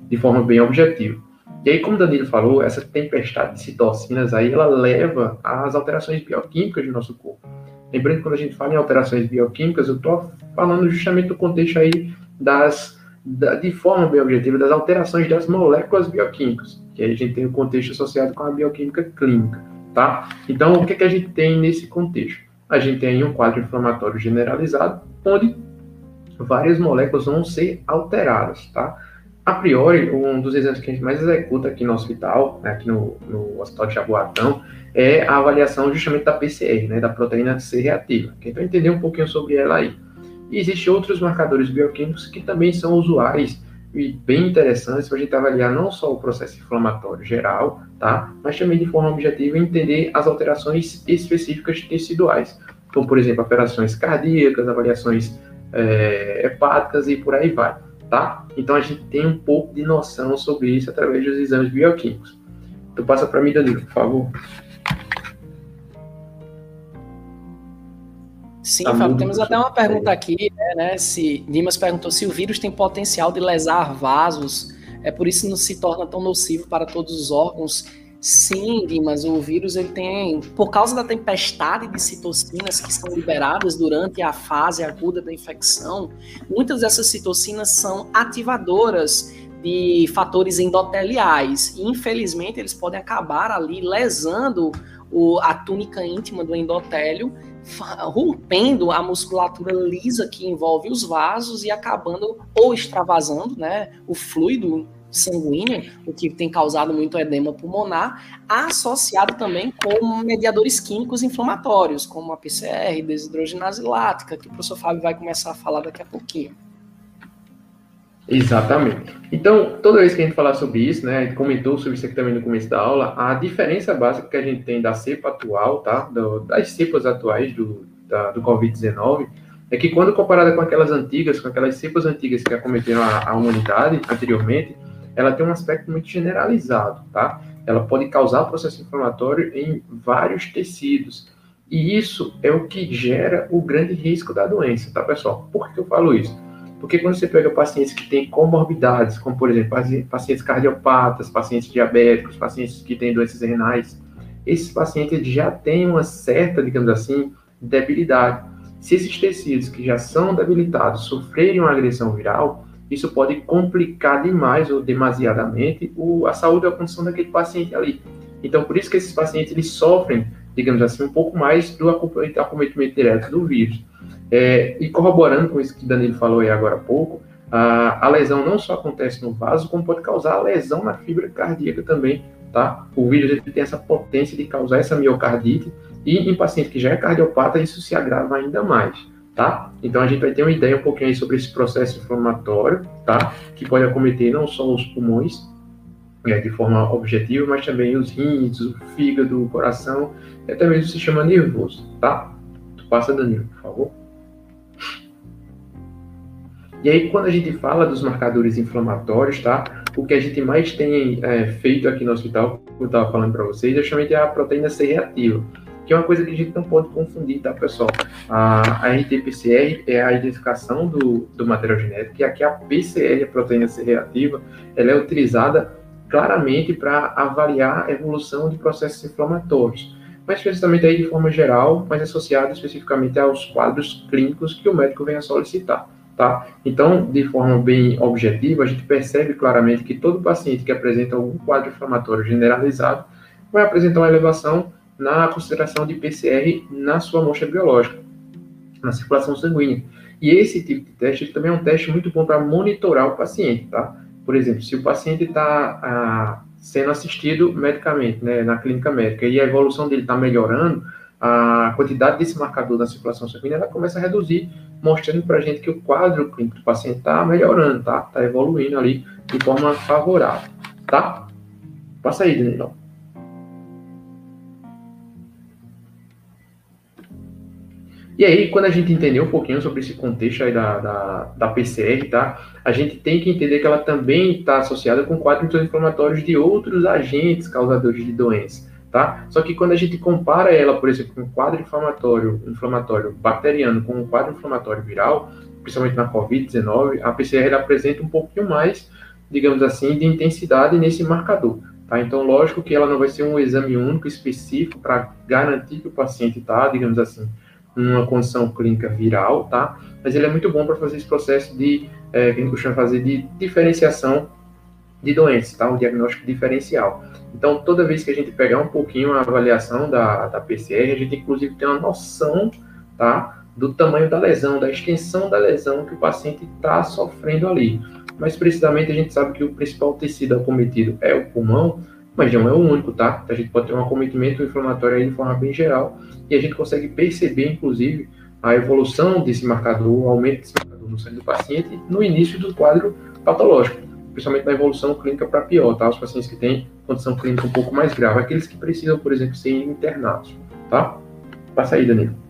de forma bem objetiva. E aí, como o Danilo falou, essa tempestade de citocinas aí, ela leva às alterações bioquímicas do nosso corpo. Lembrando que quando a gente fala em alterações bioquímicas, eu estou falando justamente do contexto aí das, da, de forma bem objetiva, das alterações das moléculas bioquímicas, que aí a gente tem o contexto associado com a bioquímica clínica, tá? Então, o que, que a gente tem nesse contexto? A gente tem um quadro inflamatório generalizado, onde várias moléculas vão ser alteradas, tá? A priori, um dos exames que a gente mais executa aqui no hospital, né, aqui no, no Hospital de Jaboatão, é a avaliação justamente da PCR, né, da proteína C reativa. Então, entender um pouquinho sobre ela aí. E existem outros marcadores bioquímicos que também são usuais e bem interessantes para a gente avaliar não só o processo inflamatório geral, tá? Mas também de forma objetiva entender as alterações específicas teciduais como, por exemplo, operações cardíacas, avaliações é, hepáticas e por aí vai, tá? Então, a gente tem um pouco de noção sobre isso através dos exames bioquímicos. Então, passa para mim, Danilo, por favor. Sim, tá Fábio, temos até uma pergunta aqui, né, né, se Dimas perguntou se o vírus tem potencial de lesar vasos, é por isso que não se torna tão nocivo para todos os órgãos Sim, mas o vírus ele tem, por causa da tempestade de citocinas que são liberadas durante a fase aguda da infecção, muitas dessas citocinas são ativadoras de fatores endoteliais. E, infelizmente, eles podem acabar ali lesando o, a túnica íntima do endotélio, rompendo a musculatura lisa que envolve os vasos e acabando ou extravasando né, o fluido sanguínea, o que tem causado muito edema pulmonar, associado também com mediadores químicos inflamatórios, como a PCR, desidrogenase lática, que o professor Fábio vai começar a falar daqui a pouquinho. Exatamente. Então, toda vez que a gente falar sobre isso, né, a gente comentou sobre isso aqui também no começo da aula, a diferença básica que a gente tem da cepa atual, tá, do, das cepas atuais do, do Covid-19, é que quando comparada com aquelas antigas, com aquelas cepas antigas que acometeram a, a humanidade anteriormente, ela tem um aspecto muito generalizado, tá? Ela pode causar processo inflamatório em vários tecidos. E isso é o que gera o grande risco da doença, tá, pessoal? Por que eu falo isso? Porque quando você pega pacientes que têm comorbidades, como por exemplo, pacientes cardiopatas, pacientes diabéticos, pacientes que têm doenças renais, esses pacientes já têm uma certa, digamos assim, debilidade. Se esses tecidos que já são debilitados sofrerem uma agressão viral, isso pode complicar demais ou demasiadamente o, a saúde ou a condição daquele paciente ali. Então, por isso que esses pacientes eles sofrem, digamos assim, um pouco mais do acometimento direto do vírus. É, e corroborando com isso que Danilo falou aí agora há pouco, a, a lesão não só acontece no vaso, como pode causar lesão na fibra cardíaca também, tá? O vírus ele tem essa potência de causar essa miocardite e em paciente que já é cardiopata isso se agrava ainda mais, tá? Então a gente vai ter uma ideia um pouquinho aí sobre esse processo inflamatório, tá? Que pode acometer não só os pulmões, é, de forma objetiva, mas também os rins, o fígado, o coração e até mesmo o sistema nervoso, tá? Tu passa, Danilo, por favor. E aí, quando a gente fala dos marcadores inflamatórios, tá? O que a gente mais tem é, feito aqui no hospital, como eu estava falando para vocês, é justamente a proteína C reativa, que é uma coisa que a gente não pode confundir, tá, pessoal? A, a RT-PCR é a identificação do, do material genético, e aqui a PCR, a proteína C reativa, ela é utilizada claramente para avaliar a evolução de processos inflamatórios, mas especificamente aí de forma geral, mas associado especificamente aos quadros clínicos que o médico venha solicitar. Tá? Então, de forma bem objetiva, a gente percebe claramente que todo paciente que apresenta algum quadro inflamatório generalizado vai apresentar uma elevação na consideração de PCR na sua amostra biológica, na circulação sanguínea. E esse tipo de teste também é um teste muito bom para monitorar o paciente, tá? Por exemplo, se o paciente está ah, sendo assistido medicamente, né, na clínica médica, e a evolução dele está melhorando, a quantidade desse marcador da circulação sanguínea ela começa a reduzir, mostrando para a gente que o quadro clínico do paciente está melhorando, tá? Está evoluindo ali de forma favorável, tá? Passa aí, Danilo. E aí, quando a gente entender um pouquinho sobre esse contexto aí da, da, da PCR, tá? A gente tem que entender que ela também está associada com quadros inflamatórios de outros agentes causadores de doença, tá? Só que quando a gente compara ela, por exemplo, com um quadro inflamatório, inflamatório bacteriano com um quadro inflamatório viral, principalmente na COVID-19, a PCR apresenta um pouquinho mais, digamos assim, de intensidade nesse marcador. Tá? Então, lógico que ela não vai ser um exame único específico para garantir que o paciente está, digamos assim, numa condição clínica viral, tá? Mas ele é muito bom para fazer esse processo de, é, que a gente costuma fazer de diferenciação de doenças, tá? Um diagnóstico diferencial. Então, toda vez que a gente pegar um pouquinho a avaliação da, da PCR, a gente inclusive tem uma noção, tá? Do tamanho da lesão, da extensão da lesão que o paciente está sofrendo ali. Mas, precisamente, a gente sabe que o principal tecido acometido é o pulmão, mas não é o único, tá? A gente pode ter um acometimento inflamatório aí de forma bem geral e a gente consegue perceber, inclusive, a evolução desse marcador, o aumento desse marcador no sangue do paciente no início do quadro patológico, principalmente na evolução clínica para pior, tá? Os pacientes que têm condição clínica um pouco mais grave, aqueles que precisam, por exemplo, ser internados, tá? Passa aí, Danilo.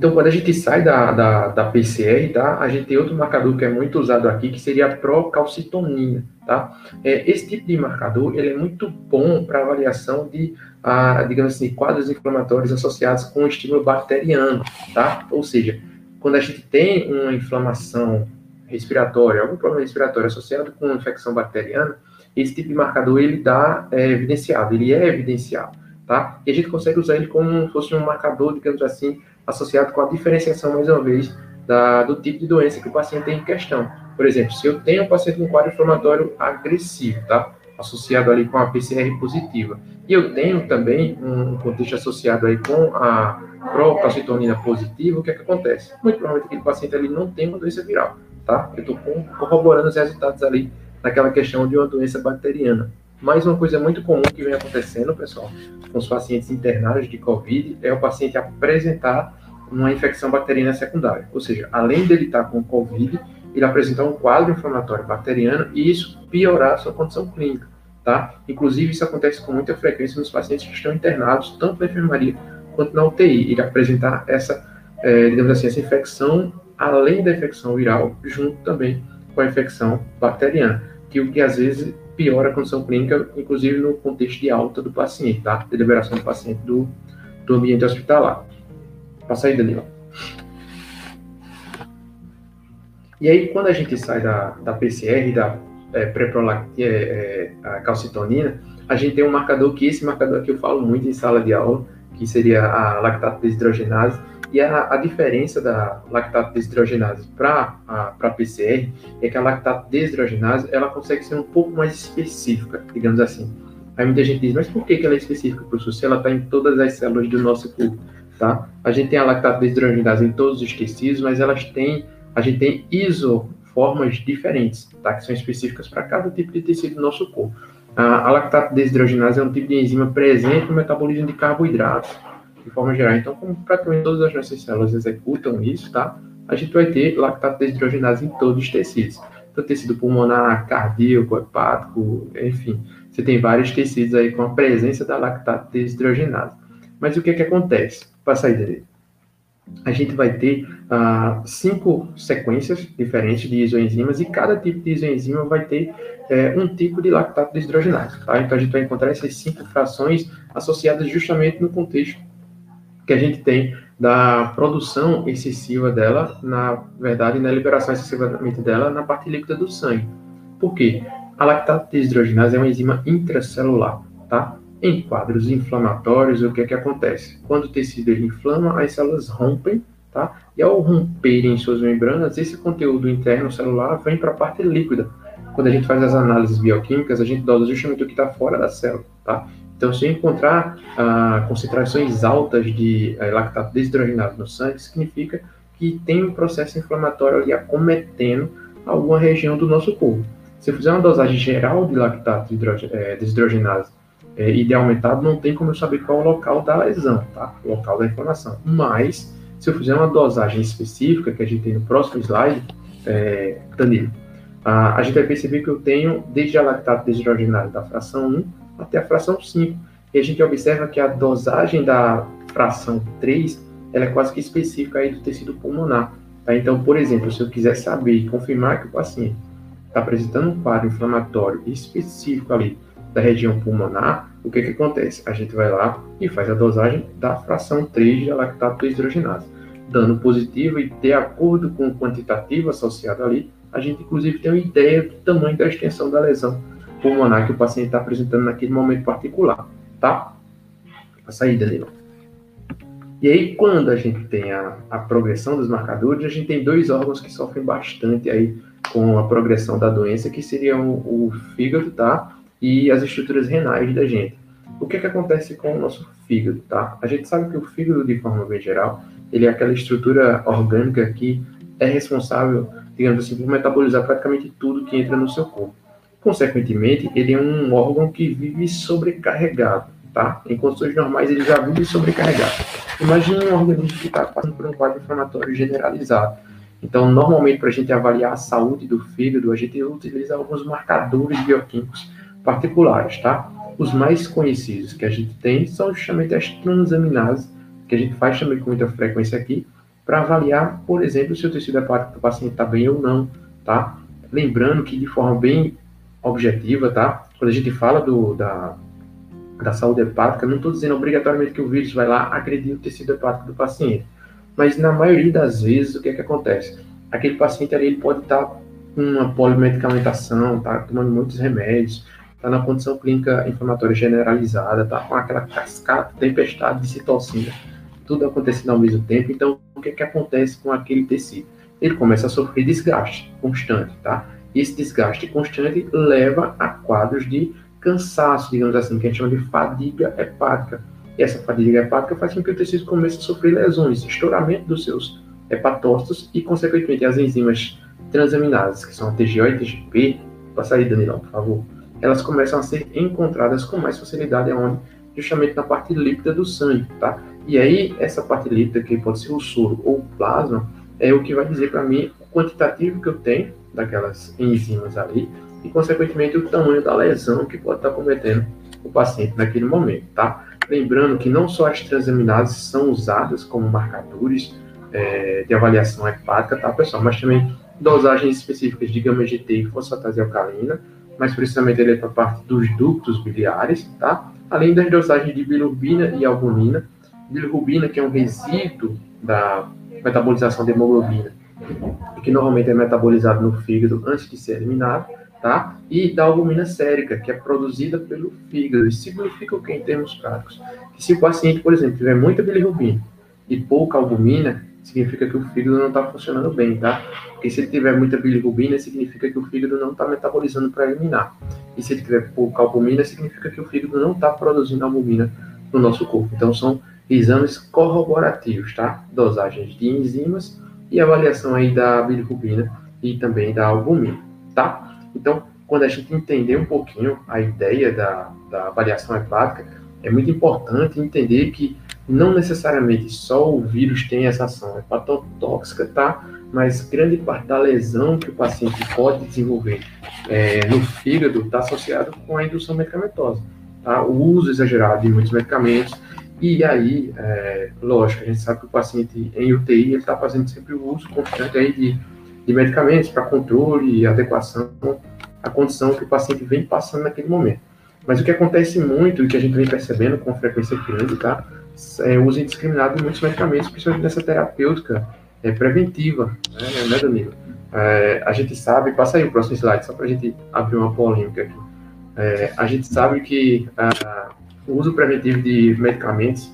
Então, quando a gente sai da, da, da, PCR, tá, a gente tem outro marcador que é muito usado aqui, que seria a procalcitonina, tá? É, esse tipo de marcador, ele é muito bom para avaliação de, ah, digamos assim, quadros inflamatórios associados com estímulo bacteriano, tá? Ou seja, quando a gente tem uma inflamação respiratória, algum problema respiratório associado com infecção bacteriana, esse tipo de marcador, ele dá é, evidenciado, ele é evidenciado, tá? E a gente consegue usar ele como se fosse um marcador, digamos assim, associado com a diferenciação, mais uma vez, da, do tipo de doença que o paciente tem em questão. Por exemplo, se eu tenho um paciente com quadro inflamatório agressivo, tá? Associado ali com a PCR positiva, e eu tenho também um contexto associado aí com a procalcitonina positiva, o que é que acontece? Muito provavelmente aquele paciente ali não tem uma doença viral, tá? Eu estou corroborando os resultados ali naquela questão de uma doença bacteriana. Mais uma coisa muito comum que vem acontecendo, pessoal, com os pacientes internados de COVID, é o paciente apresentar uma infecção bacteriana secundária. Ou seja, além dele estar com COVID, ele apresentar um quadro inflamatório bacteriano e isso piorar a sua condição clínica, tá? Inclusive, isso acontece com muita frequência nos pacientes que estão internados, tanto na enfermaria quanto na UTI. Ele apresentar essa, é, digamos assim, essa infecção, além da infecção viral, junto também com a infecção bacteriana, que o que às vezes piora a condição clínica, inclusive no contexto de alta do paciente, tá? De liberação do paciente do, do ambiente hospitalar. Passa aí, Danilo. E aí, quando a gente sai da, da PCR, da é, pré-prolactina, é, é, calcitonina, a gente tem um marcador que esse marcador aqui eu falo muito em sala de aula, que seria a lactato desidrogenase, e a, a diferença da lactato desidrogenase para a PCR é que a lactato desidrogenase ela consegue ser um pouco mais específica, digamos assim. Aí muita gente diz, mas por que, que ela é específica, professor? Se ela está em todas as células do nosso corpo. Tá? A gente tem a lactato desidrogenase em todos os tecidos, mas elas têm, a gente tem isoformas diferentes, tá? Que são específicas para cada tipo de tecido do nosso corpo. A, a lactato desidrogenase é um tipo de enzima presente no metabolismo de carboidratos, de forma geral. Então, como praticamente todas as nossas células executam isso, tá? A gente vai ter lactato desidrogenase em todos os tecidos. Então, tecido pulmonar, cardíaco, hepático, enfim. Você tem vários tecidos aí com a presença da lactato desidrogenase. Mas o que, que acontece? Para sair dele? A gente vai ter ah, cinco sequências diferentes de isoenzimas e cada tipo de isoenzima vai ter é, um tipo de lactato desidrogenase. Tá? Então a gente vai encontrar essas cinco frações associadas justamente no contexto que a gente tem da produção excessiva dela, na verdade, na liberação excessivamente dela na parte líquida do sangue. Por quê? A lactato desidrogenase é uma enzima intracelular, tá? Em quadros inflamatórios, o que é que acontece? Quando o tecido inflama, as células rompem, tá? E ao romperem suas membranas, esse conteúdo interno celular vem para a parte líquida. Quando a gente faz as análises bioquímicas, a gente dosa justamente o que está fora da célula, tá? Então, se encontrar ah, concentrações altas de ah, lactato desidrogenado no sangue, significa que tem um processo inflamatório ali acometendo alguma região do nosso corpo. Se eu fizer uma dosagem geral de lactato eh, desidrogenase é, aumentado, não tem como eu saber qual é o local da lesão, tá? O local da inflamação. Mas, se eu fizer uma dosagem específica, que a gente tem no próximo slide, é, Danilo, a, a gente vai perceber que eu tenho desde a lactato desidrogenase da fração 1 até a fração 5. E a gente observa que a dosagem da fração 3 ela é quase que específica aí do tecido pulmonar. Tá? Então, por exemplo, se eu quiser saber e confirmar que o paciente está apresentando um quadro inflamatório específico ali da região pulmonar, o que, que acontece? A gente vai lá e faz a dosagem da fração 3 de lactato hidrogenase. Dando positivo e de acordo com o quantitativo associado ali, a gente inclusive tem uma ideia do tamanho da extensão da lesão pulmonar que o paciente está apresentando naquele momento particular, tá? A saída dele. E aí, quando a gente tem a, a progressão dos marcadores, a gente tem dois órgãos que sofrem bastante aí com a progressão da doença, que seriam o, o fígado, tá? E as estruturas renais da gente. O que, é que acontece com o nosso fígado, tá? A gente sabe que o fígado, de forma bem geral, ele é aquela estrutura orgânica que é responsável, digamos assim, por metabolizar praticamente tudo que entra no seu corpo. Consequentemente, ele é um órgão que vive sobrecarregado, tá? Em condições normais, ele já vive sobrecarregado. Imagine um organismo que está passando por um quadro inflamatório generalizado. Então, normalmente, para a gente avaliar a saúde do fígado, a gente utiliza alguns marcadores bioquímicos particulares, tá? Os mais conhecidos que a gente tem são justamente as transaminases, que a gente faz também com muita frequência aqui, para avaliar, por exemplo, se o tecido hepático do paciente está bem ou não, tá? Lembrando que de forma bem objetiva, tá? Quando a gente fala do, da, da saúde hepática, não estou dizendo obrigatoriamente que o vírus vai lá agredir o tecido hepático do paciente, mas na maioria das vezes, o que é que acontece? Aquele paciente ali ele pode estar tá com uma polimedicamentação, tá tomando muitos remédios, está na condição clínica inflamatória generalizada, está com aquela cascata, tempestade de citocina, tudo acontecendo ao mesmo tempo. Então, o que, é que acontece com aquele tecido? Ele começa a sofrer desgaste constante, tá? Esse desgaste constante leva a quadros de cansaço, digamos assim, que a gente chama de fadiga hepática. E essa fadiga hepática faz com que o tecido comece a sofrer lesões, estouramento dos seus hepatócitos e, consequentemente, as enzimas transaminases, que são a TGO e TGP. Passa aí, Danilão, por favor elas começam a ser encontradas com mais facilidade onde? Justamente na parte líquida do sangue, tá? E aí, essa parte líquida, que pode ser o soro ou o plasma, é o que vai dizer para mim o quantitativo que eu tenho daquelas enzimas ali e, consequentemente, o tamanho da lesão que pode estar cometendo o paciente naquele momento, tá? Lembrando que não só as transaminases são usadas como marcadores é, de avaliação hepática, tá, pessoal? Mas também dosagens específicas de gama-GT e fosfatase alcalina, mais precisamente ele é para a parte dos ductos biliares, tá? Além das dosagens de bilirrubina e albumina. Bilirrubina, que é um resíduo da metabolização de hemoglobina, que normalmente é metabolizado no fígado antes de ser eliminado, tá? E da albumina sérica, que é produzida pelo fígado. Isso significa o que em termos práticos? Que se o paciente, por exemplo, tiver muita bilirrubina e pouca albumina, significa que o fígado não está funcionando bem, tá? Porque se ele tiver muita bilirrubina, significa que o fígado não está metabolizando para eliminar. E se ele tiver pouca albumina, significa que o fígado não está produzindo albumina no nosso corpo. Então, são exames corroborativos, tá? Dosagens de enzimas e avaliação aí da bilirrubina e também da albumina, tá? Então, quando a gente entender um pouquinho a ideia da, da avaliação hepática, é muito importante entender que não necessariamente só o vírus tem essa ação hepatotóxica, tá? Mas grande parte da lesão que o paciente pode desenvolver é, no fígado está associado com a indução medicamentosa, tá? O uso exagerado de muitos medicamentos, e aí, é, lógico, a gente sabe que o paciente em UTI está fazendo sempre o uso constante aí de, de medicamentos para controle e adequação à condição que o paciente vem passando naquele momento. Mas o que acontece muito e que a gente vem percebendo com frequência grande, tá? É o uso indiscriminado de muitos medicamentos, principalmente nessa terapêutica é, preventiva, né, né Danilo? É, a gente sabe, passa aí o próximo slide, só para a gente abrir uma polêmica aqui. É, a gente sabe que a, o uso preventivo de medicamentos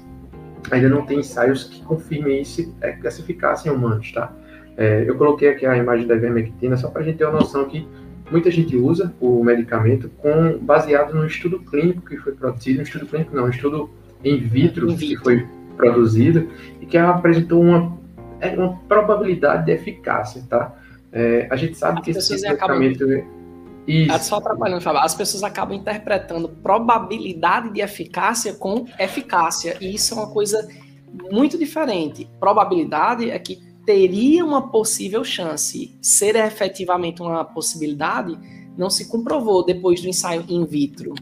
ainda não tem ensaios que confirmem isso, é, essa eficácia em humanos, tá? É, eu coloquei aqui a imagem da ivermectina só para a gente ter uma noção que muita gente usa o medicamento com, baseado no estudo clínico que foi produzido, no estudo clínico não, um estudo in vitro, in vitro. que foi produzido e que apresentou uma, é, uma probabilidade de eficácia, tá? É, a gente sabe As que esse medicamento... Acabam isso. Só atrapalhando, Fábio. As pessoas acabam interpretando probabilidade de eficácia com eficácia. E isso é uma coisa muito diferente. Probabilidade é que teria uma possível chance. Ser efetivamente uma possibilidade não se comprovou depois do ensaio in vitro.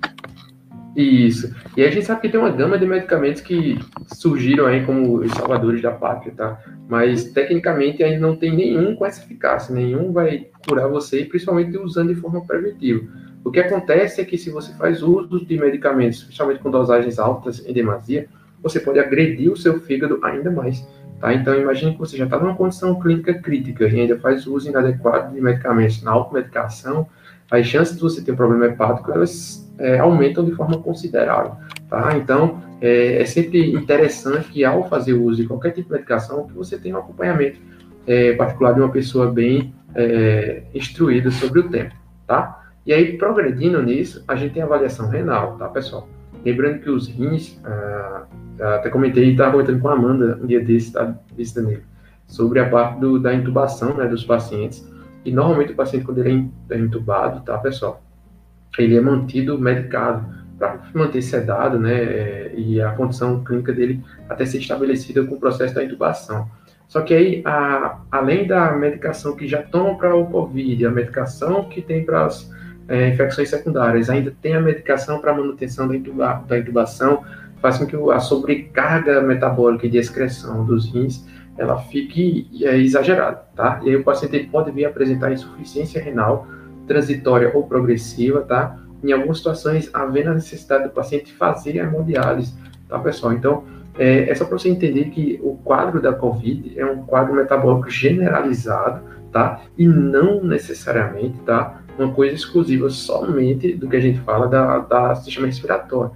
Isso. E a gente sabe que tem uma gama de medicamentos que surgiram aí como os salvadores da pátria, tá? Mas tecnicamente ainda não tem nenhum com essa eficácia, nenhum vai curar você, principalmente usando de forma preventiva. O que acontece é que se você faz uso de medicamentos, principalmente com dosagens altas em demasia, você pode agredir o seu fígado ainda mais. Tá? Então, imagine que você já está numa condição clínica crítica e ainda faz uso inadequado de medicamentos na automedicação, as chances de você ter um problema hepático, elas é, aumentam de forma considerável. Tá? Então, é, é, sempre interessante que ao fazer uso de qualquer tipo de medicação, que você tenha um acompanhamento é, particular de uma pessoa bem é, instruída sobre o tempo, tá? E aí, progredindo nisso, a gente tem avaliação renal, tá, pessoal? Lembrando que os rins, ah, até comentei, estava comentando com a Amanda um dia desse, tá, desse Danilo, sobre a parte do, da intubação, né, dos pacientes. E normalmente o paciente, quando ele é intubado, tá, pessoal? Ele é mantido medicado para manter sedado, né? É, e a condição clínica dele até ser estabelecida com o processo da intubação. Só que aí, a, além da medicação que já tomam para o COVID, a medicação que tem para as é, infecções secundárias, ainda tem a medicação para manutenção da, intuba, da intubação, faz com que a sobrecarga metabólica e de excreção dos rins ela fique é, exagerada, tá? E aí o paciente pode vir apresentar insuficiência renal transitória ou progressiva, tá? Em algumas situações, havendo a necessidade do paciente fazer a hemodiálise, tá, pessoal? Então, é, é só para você entender que o quadro da COVID é um quadro metabólico generalizado, tá? E não necessariamente, tá? Uma coisa exclusiva somente do que a gente fala da, da sistema respiratório.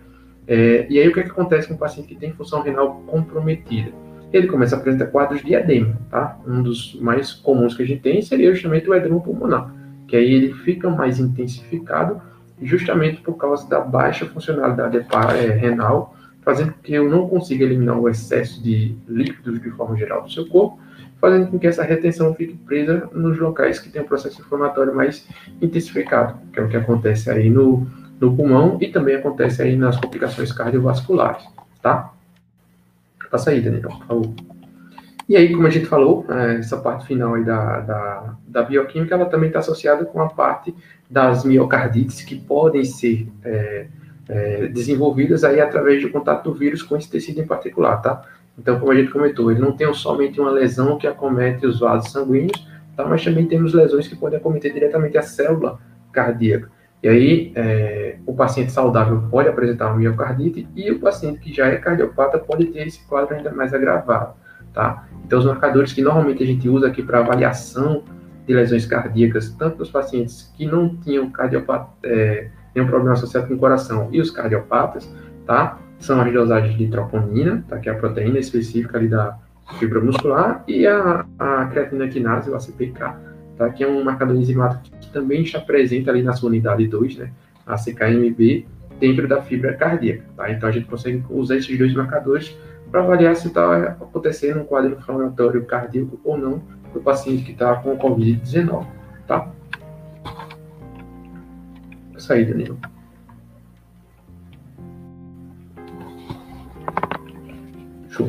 É, e aí, o que, é que acontece com o paciente que tem função renal comprometida? ele começa a apresentar quadros de edema, tá? Um dos mais comuns que a gente tem seria justamente o edema pulmonar, que aí ele fica mais intensificado justamente por causa da baixa funcionalidade é, renal, fazendo com que eu não consiga eliminar o excesso de líquidos de forma geral do seu corpo, fazendo com que essa retenção fique presa nos locais que tem um processo inflamatório mais intensificado, que é o que acontece aí no, no pulmão e também acontece aí nas complicações cardiovasculares, tá? Passa aí, Daniel, por favor. E aí, como a gente falou, é, essa parte final aí da, da, da bioquímica, ela também está associada com a parte das miocardites que podem ser é, é, desenvolvidas aí através do contato do vírus com esse tecido em particular, tá? Então, como a gente comentou, ele não tem somente uma lesão que acomete os vasos sanguíneos, tá? Mas também temos lesões que podem acometer diretamente a célula cardíaca. E aí, é, o paciente saudável pode apresentar uma miocardite e o paciente que já é cardiopata pode ter esse quadro ainda mais agravado, tá? Então, os marcadores que normalmente a gente usa aqui para avaliação de lesões cardíacas, tanto nos pacientes que não tinham cardiopata, é, nenhum problema associado com o coração e os cardiopatas, tá? São as dosagens de troponina, tá? Que é a proteína específica ali da fibra muscular e a, a creatina quinase, o ACPK, tá? Que é um marcador enzimático que também está presente ali na sua unidade 2, né, a CKMB, dentro da fibra cardíaca. Tá? Então a gente consegue usar esses dois marcadores para avaliar se está acontecendo um quadro inflamatório cardíaco ou não do paciente que está com Covid-19. Tá? Isso aí, Danilo. Show.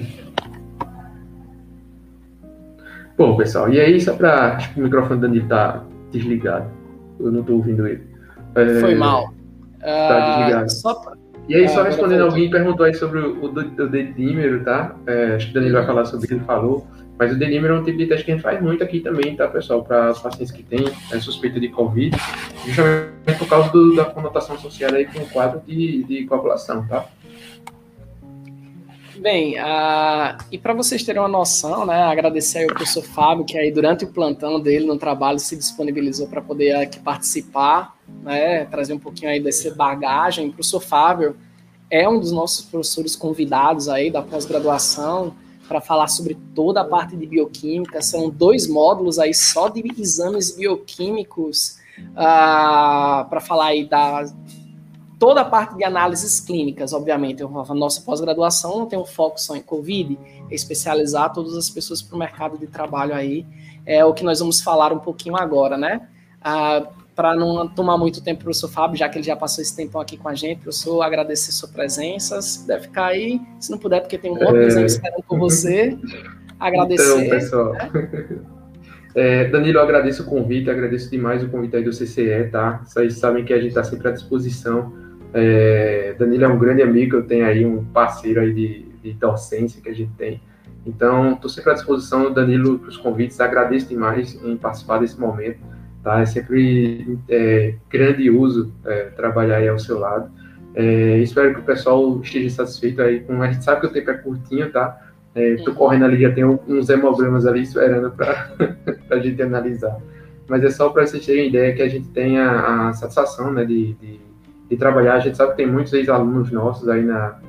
Bom, pessoal, e aí, só para. Acho que o microfone do Danilo está desligado. Eu não estou ouvindo ele. É, Foi mal. Tá desligado. Só pra... E aí, só ah, respondendo alguém perguntou aí sobre o, o, dedímero, tá? É, acho que o Danilo vai falar sobre o que ele falou. Mas o dedímero é um tipo de teste que a gente faz muito aqui também, tá, pessoal? Para os pacientes que têm é, suspeita de Covid, justamente por causa do, da conotação associada aí com o quadro de, de coagulação, tá? Bem, uh, e para vocês terem uma noção, né, agradecer ao professor Fábio, que aí durante o plantão dele no trabalho se disponibilizou para poder aqui participar, né, trazer um pouquinho aí dessa bagagem. O professor Fábio é um dos nossos professores convidados aí da pós-graduação para falar sobre toda a parte de bioquímica. São dois módulos aí só de exames bioquímicos uh, para falar aí da toda a parte de análises clínicas, obviamente. A nossa pós-graduação não tem um foco só em Covid, é especializar todas as pessoas para o mercado de trabalho aí. É o que nós vamos falar um pouquinho agora, né? Ah, para não tomar muito tempo, professor Fábio, já que ele já passou esse tempo aqui com a gente, professor, agradecer sua presença. Se puder ficar aí, se não puder, porque tem um monte de é... esperando por você. Agradecer. Então, pessoal. Né? É, Danilo, eu agradeço o convite, agradeço demais o convite aí do CCE, tá? Vocês sabem que a gente está sempre à disposição é, Danilo é um grande amigo, eu tenho aí um parceiro aí de, de docência que a gente tem. Então, estou sempre à disposição, Danilo, para os convites. Agradeço demais em participar desse momento. Tá? É sempre é, grande uso é, trabalhar aí ao seu lado. É, espero que o pessoal esteja satisfeito aí. Com, a gente sabe que o tempo é curtinho, tá? É, correndo ali, já tenho uns hemogramas ali esperando para a gente analisar. Mas é só para vocês terem ideia que a gente tenha a satisfação né, de, de de trabalhar. A gente sabe que tem muitos ex-alunos nossos aí na,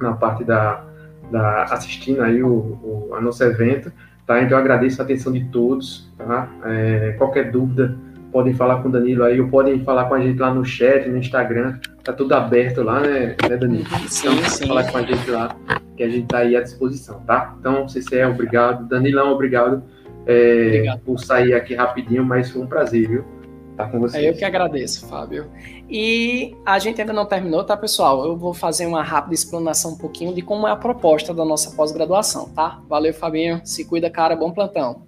na parte da, da assistindo aí o, o a nosso evento, tá? Então eu agradeço a atenção de todos, tá? É, qualquer dúvida podem falar com o Danilo aí, ou podem falar com a gente lá no chat, no Instagram, tá tudo aberto lá, né, né Danilo? Sim, então, sim. falar com a gente lá, que a gente tá aí à disposição, tá? Então, CCE, obrigado. Danilão, obrigado, é, obrigado. por sair aqui rapidinho, mas foi um prazer, viu? Tá com você. É eu que agradeço, Fábio. E a gente ainda não terminou, tá, pessoal? Eu vou fazer uma rápida explanação um pouquinho de como é a proposta da nossa pós-graduação, tá? Valeu, Fabinho. Se cuida, cara. Bom plantão.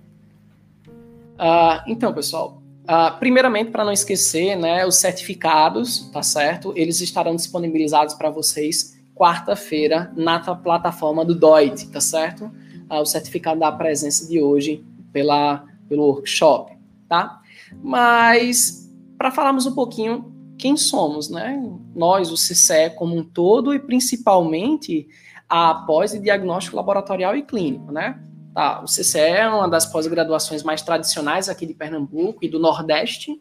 Uh, então, pessoal, uh, primeiramente, para não esquecer, né, os certificados, tá certo? Eles estarão disponibilizados para vocês quarta-feira na plataforma do DOIT, tá certo? Uh, o certificado da presença de hoje pela, pelo workshop, tá? Mas para falarmos um pouquinho quem somos, né? Nós, o CCE como um todo e principalmente a pós de diagnóstico laboratorial e clínico, né? Tá, o CCE é uma das pós-graduações mais tradicionais aqui de Pernambuco e do Nordeste,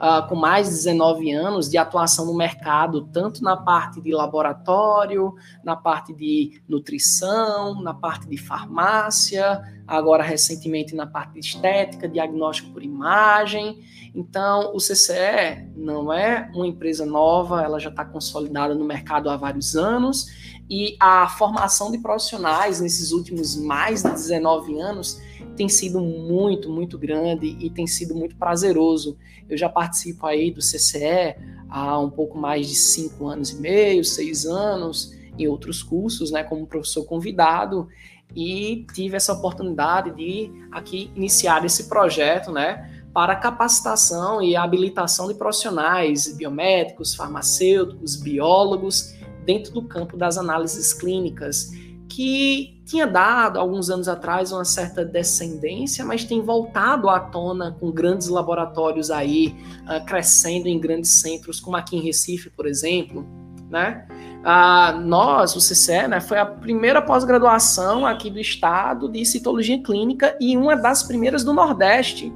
uh, com mais de 19 anos de atuação no mercado, tanto na parte de laboratório, na parte de nutrição, na parte de farmácia, agora recentemente na parte de estética, diagnóstico por imagem. Então, o CCE não é uma empresa nova, ela já está consolidada no mercado há vários anos e a formação de profissionais nesses últimos mais de 19 anos tem sido muito, muito grande e tem sido muito prazeroso. Eu já participo aí do CCE há um pouco mais de cinco anos e meio, seis anos, em outros cursos, né, como professor convidado, e tive essa oportunidade de aqui iniciar esse projeto, né, para capacitação e habilitação de profissionais biomédicos, farmacêuticos, biólogos, dentro do campo das análises clínicas que tinha dado alguns anos atrás uma certa descendência, mas tem voltado à tona com grandes laboratórios aí uh, crescendo em grandes centros, como aqui em Recife, por exemplo, né? Uh, nós, o CCE, né, foi a primeira pós-graduação aqui do estado de citologia clínica e uma das primeiras do Nordeste.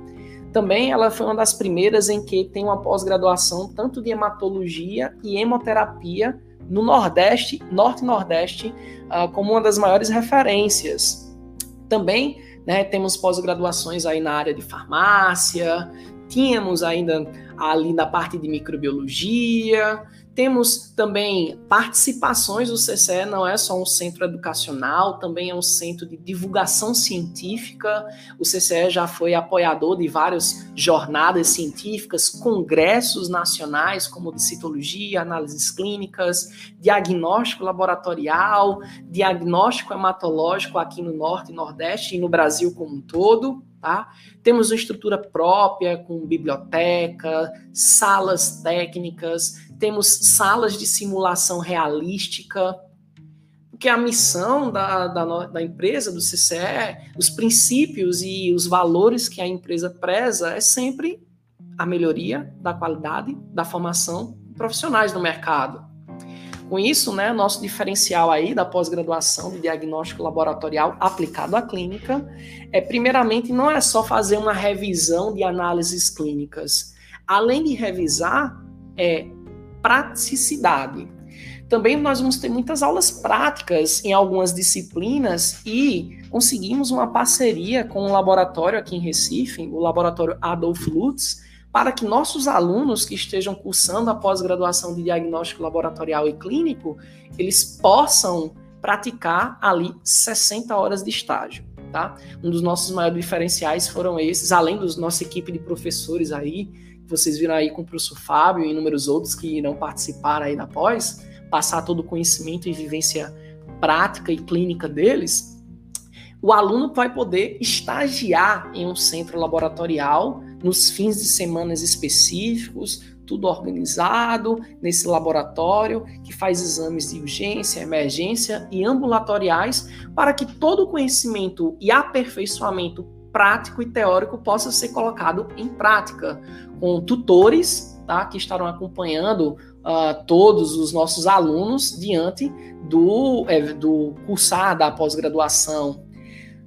Também ela foi uma das primeiras em que tem uma pós-graduação tanto de hematologia e hemoterapia no Nordeste, Norte e Nordeste, uh, como uma das maiores referências. Também né, temos pós-graduações aí na área de farmácia, tínhamos ainda ali na parte de microbiologia, Temos também participações do CCE, não é só um centro educacional, também é um centro de divulgação científica. O CCE já foi apoiador de várias jornadas científicas, congressos nacionais, como de citologia, análises clínicas, diagnóstico laboratorial, diagnóstico hematológico aqui no Norte e Nordeste e no Brasil como um todo. Tá? Temos uma estrutura própria com biblioteca, salas técnicas, temos salas de simulação realística, porque a missão da, da, da, empresa, do CCE, os princípios e os valores que a empresa preza é sempre a melhoria da qualidade da formação profissionais no mercado. Com isso, né, nosso diferencial aí da pós-graduação de diagnóstico laboratorial aplicado à clínica é, primeiramente, não é só fazer uma revisão de análises clínicas. Além de revisar, é praticidade. Também nós vamos ter muitas aulas práticas em algumas disciplinas e conseguimos uma parceria com um laboratório aqui em Recife, o laboratório Adolf Lutz, para que nossos alunos que estejam cursando a pós-graduação de diagnóstico laboratorial e clínico, eles possam praticar ali 60 horas de estágio, tá? Um dos nossos maiores diferenciais foram esses, além da nossa equipe de professores aí, vocês viram aí com o professor Fábio e inúmeros outros que irão participar aí da pós, passar todo o conhecimento e vivência prática e clínica deles, o aluno vai poder estagiar em um centro laboratorial nos fins de semanas específicos, tudo organizado nesse laboratório que faz exames de urgência, emergência e ambulatoriais para que todo o conhecimento e aperfeiçoamento prático e teórico possa ser colocado em prática, com tutores tá, que estarão acompanhando uh, todos os nossos alunos diante do, é, do cursar da pós-graduação.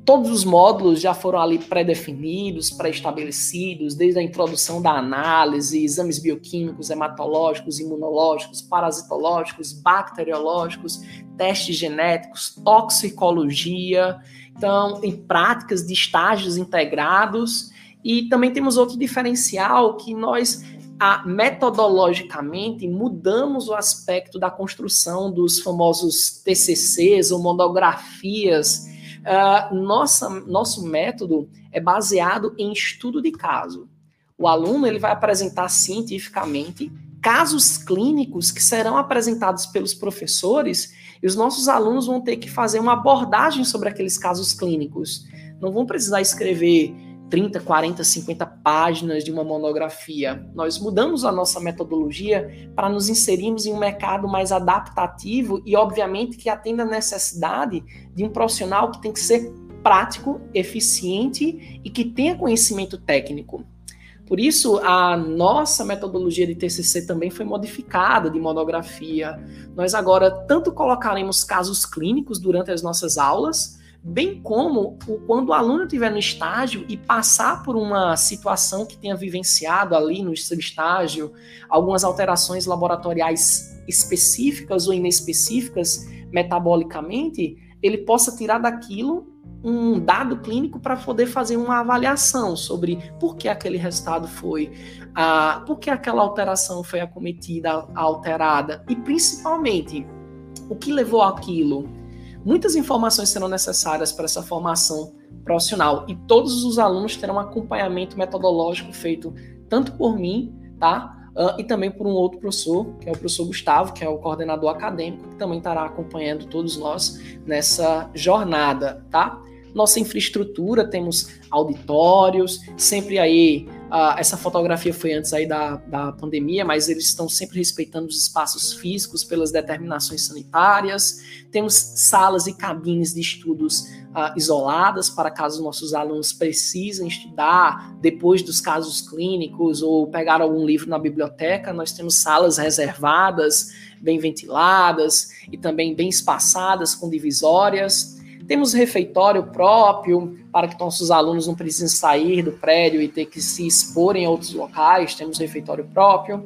Todos os módulos já foram ali pré-definidos, pré-estabelecidos, desde a introdução da análise, exames bioquímicos, hematológicos, imunológicos, parasitológicos, bacteriológicos, testes genéticos, toxicologia, então, em práticas de estágios integrados. E também temos outro diferencial que nós a, metodologicamente mudamos o aspecto da construção dos famosos TCCs ou monografias. Uh, nossa, nosso método é baseado em estudo de caso. O aluno ele vai apresentar cientificamente casos clínicos que serão apresentados pelos professores e os nossos alunos vão ter que fazer uma abordagem sobre aqueles casos clínicos. Não vão precisar escrever 30, 40, 50 páginas de uma monografia. Nós mudamos a nossa metodologia para nos inserirmos em um mercado mais adaptativo e, obviamente, que atenda a necessidade de um profissional que tem que ser prático, eficiente e que tenha conhecimento técnico. Por isso, a nossa metodologia de TCC também foi modificada de monografia. Nós agora tanto colocaremos casos clínicos durante as nossas aulas, bem como o, quando o aluno estiver no estágio e passar por uma situação que tenha vivenciado ali no seu estágio, algumas alterações laboratoriais específicas ou inespecíficas metabolicamente, ele possa tirar daquilo um dado clínico para poder fazer uma avaliação sobre por que aquele resultado foi, a, por que aquela alteração foi acometida, alterada e principalmente o que levou aquilo. Muitas informações serão necessárias para essa formação profissional e todos os alunos terão acompanhamento metodológico feito tanto por mim, tá? Uh, e também por um outro professor, que é o professor Gustavo, que é o coordenador acadêmico, que também estará acompanhando todos nós nessa jornada, tá? nossa infraestrutura, temos auditórios, sempre aí, uh, essa fotografia foi antes aí da, da pandemia, mas eles estão sempre respeitando os espaços físicos pelas determinações sanitárias, temos salas e cabines de estudos uh, isoladas para caso nossos alunos precisem estudar depois dos casos clínicos ou pegar algum livro na biblioteca, nós temos salas reservadas, bem ventiladas e também bem espaçadas com divisórias. Temos refeitório próprio para que nossos alunos não precisem sair do prédio e ter que se expor em outros locais. Temos refeitório próprio.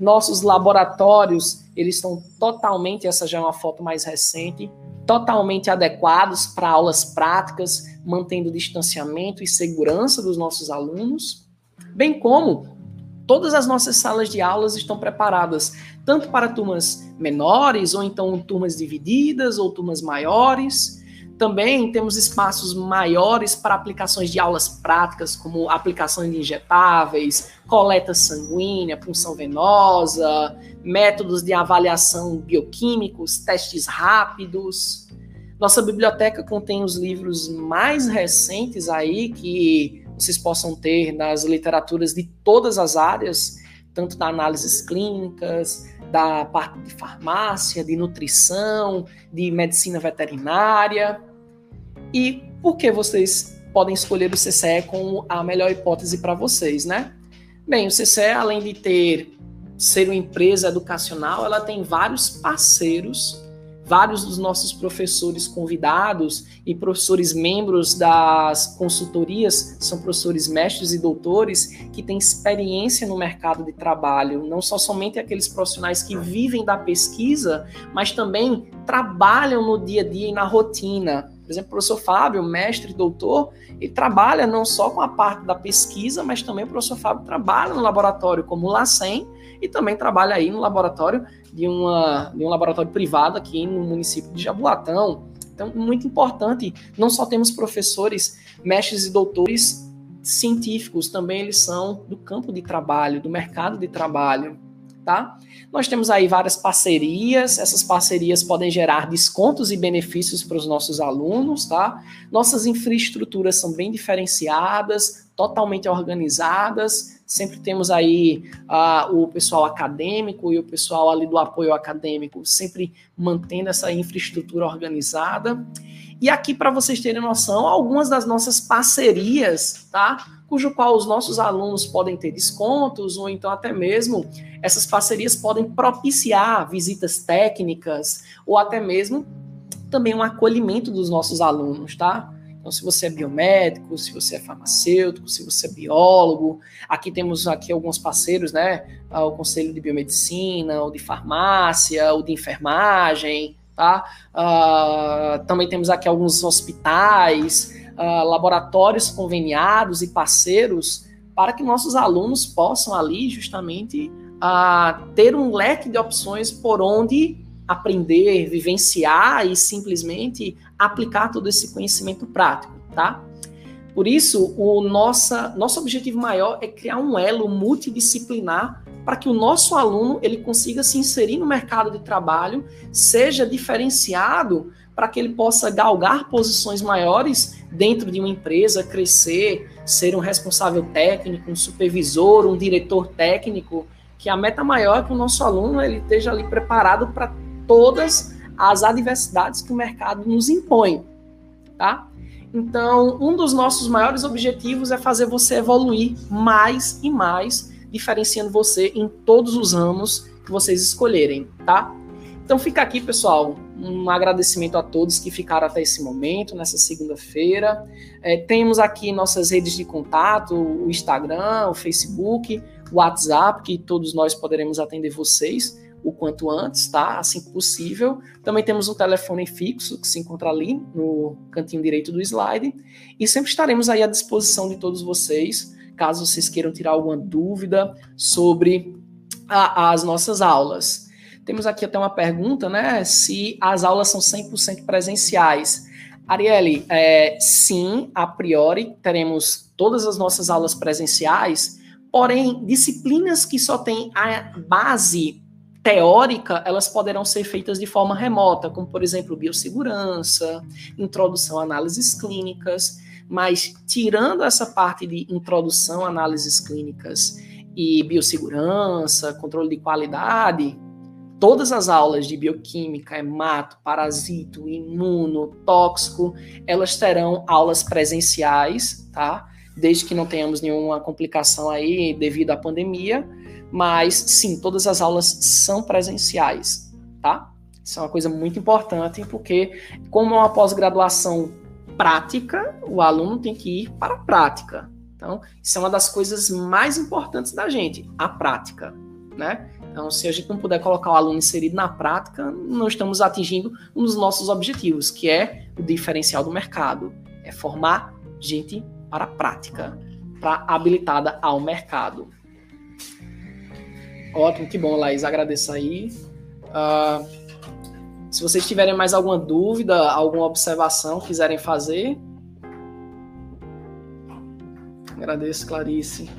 Nossos laboratórios, eles estão totalmente, essa já é uma foto mais recente, totalmente adequados para aulas práticas, mantendo distanciamento e segurança dos nossos alunos, bem como todas as nossas salas de aulas estão preparadas tanto para turmas menores, ou então turmas divididas, ou turmas maiores. Também temos espaços maiores para aplicações de aulas práticas, como aplicação de injetáveis, coleta sanguínea, punção venosa, métodos de avaliação bioquímicos, testes rápidos. Nossa biblioteca contém os livros mais recentes aí que vocês possam ter nas literaturas de todas as áreas, tanto da análises clínicas, da parte de farmácia, de nutrição, de medicina veterinária. E por que vocês podem escolher o CCE como a melhor hipótese para vocês, né? Bem, o CCE, além de ter ser uma empresa educacional, ela tem vários parceiros, vários dos nossos professores convidados e professores membros das consultorias são professores mestres e doutores que têm experiência no mercado de trabalho, não só somente aqueles profissionais que vivem da pesquisa, mas também trabalham no dia a dia e na rotina por exemplo, o professor Fábio, mestre, doutor, ele trabalha não só com a parte da pesquisa, mas também o professor Fábio trabalha no laboratório como LACEN e também trabalha aí no laboratório de, uma, de um laboratório privado aqui no município de Jaboatão. Então, muito importante, não só temos professores, mestres e doutores científicos, também eles são do campo de trabalho, do mercado de trabalho tá? Nós temos aí várias parcerias, essas parcerias podem gerar descontos e benefícios para os nossos alunos, tá? Nossas infraestruturas são bem diferenciadas, totalmente organizadas, sempre temos aí uh, o pessoal acadêmico e o pessoal ali do apoio acadêmico sempre mantendo essa infraestrutura organizada. E aqui, para vocês terem noção, algumas das nossas parcerias, tá? Cujo qual os nossos alunos podem ter descontos, ou então até mesmo essas parcerias podem propiciar visitas técnicas, ou até mesmo também um acolhimento dos nossos alunos, tá? Então, se você é biomédico, se você é farmacêutico, se você é biólogo, aqui temos aqui alguns parceiros, né? O Conselho de Biomedicina, o de Farmácia, o de Enfermagem, Tá? Uh, também temos aqui alguns hospitais, uh, laboratórios conveniados e parceiros para que nossos alunos possam ali justamente uh, ter um leque de opções por onde aprender, vivenciar e simplesmente aplicar todo esse conhecimento prático, tá? Por isso, o nossa, nosso objetivo maior é criar um elo multidisciplinar para que o nosso aluno ele consiga se inserir no mercado de trabalho, seja diferenciado para que ele possa galgar posições maiores dentro de uma empresa, crescer, ser um responsável técnico, um supervisor, um diretor técnico, que a meta maior é que o nosso aluno ele esteja ali preparado para todas as adversidades que o mercado nos impõe, tá? Então, um dos nossos maiores objetivos é fazer você evoluir mais e mais diferenciando você em todos os ramos que vocês escolherem, tá? Então fica aqui, pessoal, um agradecimento a todos que ficaram até esse momento, nessa segunda-feira. É, temos aqui nossas redes de contato, o Instagram, o Facebook, o WhatsApp, que todos nós poderemos atender vocês o quanto antes, tá? Assim que possível. Também temos um telefone fixo que se encontra ali no cantinho direito do slide. E sempre estaremos aí à disposição de todos vocês caso vocês queiram tirar alguma dúvida sobre a, as nossas aulas. Temos aqui até uma pergunta, né? Se as aulas são 100% presenciais. Arielle, é, sim, a priori teremos todas as nossas aulas presenciais, porém, disciplinas que só têm a base teórica, elas poderão ser feitas de forma remota, como, por exemplo, biossegurança, introdução a análises clínicas. Mas tirando essa parte de introdução, análises clínicas e biossegurança, controle de qualidade, todas as aulas de bioquímica, hemato, parasito, imuno, tóxico, elas terão aulas presenciais, tá? Desde que não tenhamos nenhuma complicação aí devido à pandemia, mas sim, todas as aulas são presenciais, tá? Isso é uma coisa muito importante, porque como é uma pós-graduação prática, o aluno tem que ir para a prática. Então, isso é uma das coisas mais importantes da gente, a prática, né? Então, se a gente não puder colocar o aluno inserido na prática, não estamos atingindo um dos nossos objetivos, que é o diferencial do mercado, é formar gente para a prática, para habilitada ao mercado. Ótimo, que bom, Laís. Agradeço aí. Uh, se vocês tiverem mais alguma dúvida, alguma observação, quiserem fazer. Agradeço, Clarice.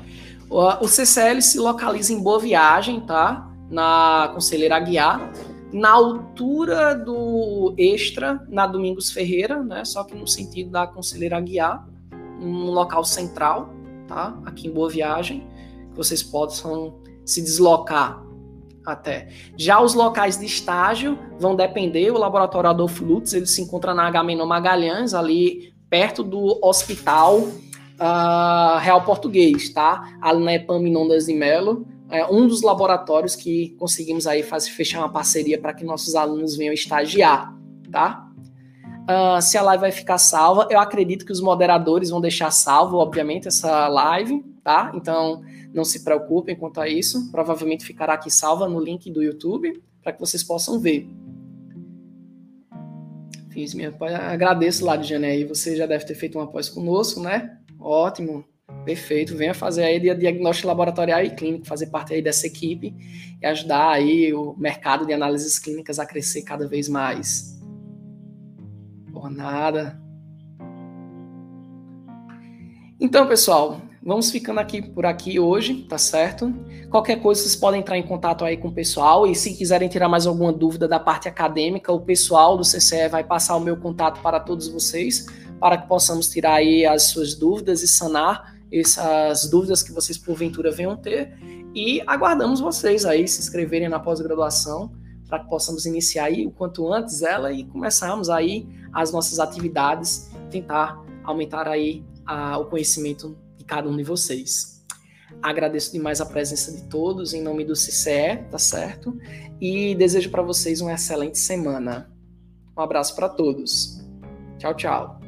O CCL se localiza em Boa Viagem, tá? Na Conselheira Aguiar, na altura do Extra, na Domingos Ferreira, né? Só que no sentido da Conselheira Aguiar, um local central, tá? Aqui em Boa Viagem, que vocês possam se deslocar até. Já os locais de estágio vão depender, o laboratório Adolfo Lutz, ele se encontra na Agamenon Magalhães, ali perto do hospital uh, Real Português, tá? Na Epaminondas de Melo, é um dos laboratórios que conseguimos aí fazer, fechar uma parceria para que nossos alunos venham estagiar, tá? Uh, se a live vai ficar salva, eu acredito que os moderadores vão deixar salvo, obviamente, essa live, tá? Então, não se preocupem quanto a isso. Provavelmente ficará aqui salva no link do YouTube para que vocês possam ver. Fiz minha agradeço, Ladiane, aí você já deve ter feito uma pós conosco, né? Ótimo, perfeito. Venha fazer aí diagnóstico laboratorial e clínico, fazer parte aí dessa equipe e ajudar aí o mercado de análises clínicas a crescer cada vez mais. Por nada. Então, pessoal, Vamos ficando aqui por aqui hoje, tá certo? Qualquer coisa vocês podem entrar em contato aí com o pessoal e se quiserem tirar mais alguma dúvida da parte acadêmica, o pessoal do CCE vai passar o meu contato para todos vocês, para que possamos tirar aí as suas dúvidas e sanar essas dúvidas que vocês porventura venham ter e aguardamos vocês aí se inscreverem na pós-graduação para que possamos iniciar aí o quanto antes ela e começarmos aí as nossas atividades, tentar aumentar aí a, o conhecimento de cada um de vocês. Agradeço demais a presença de todos em nome do CCE, tá certo? E desejo para vocês uma excelente semana. Um abraço para todos. Tchau, tchau.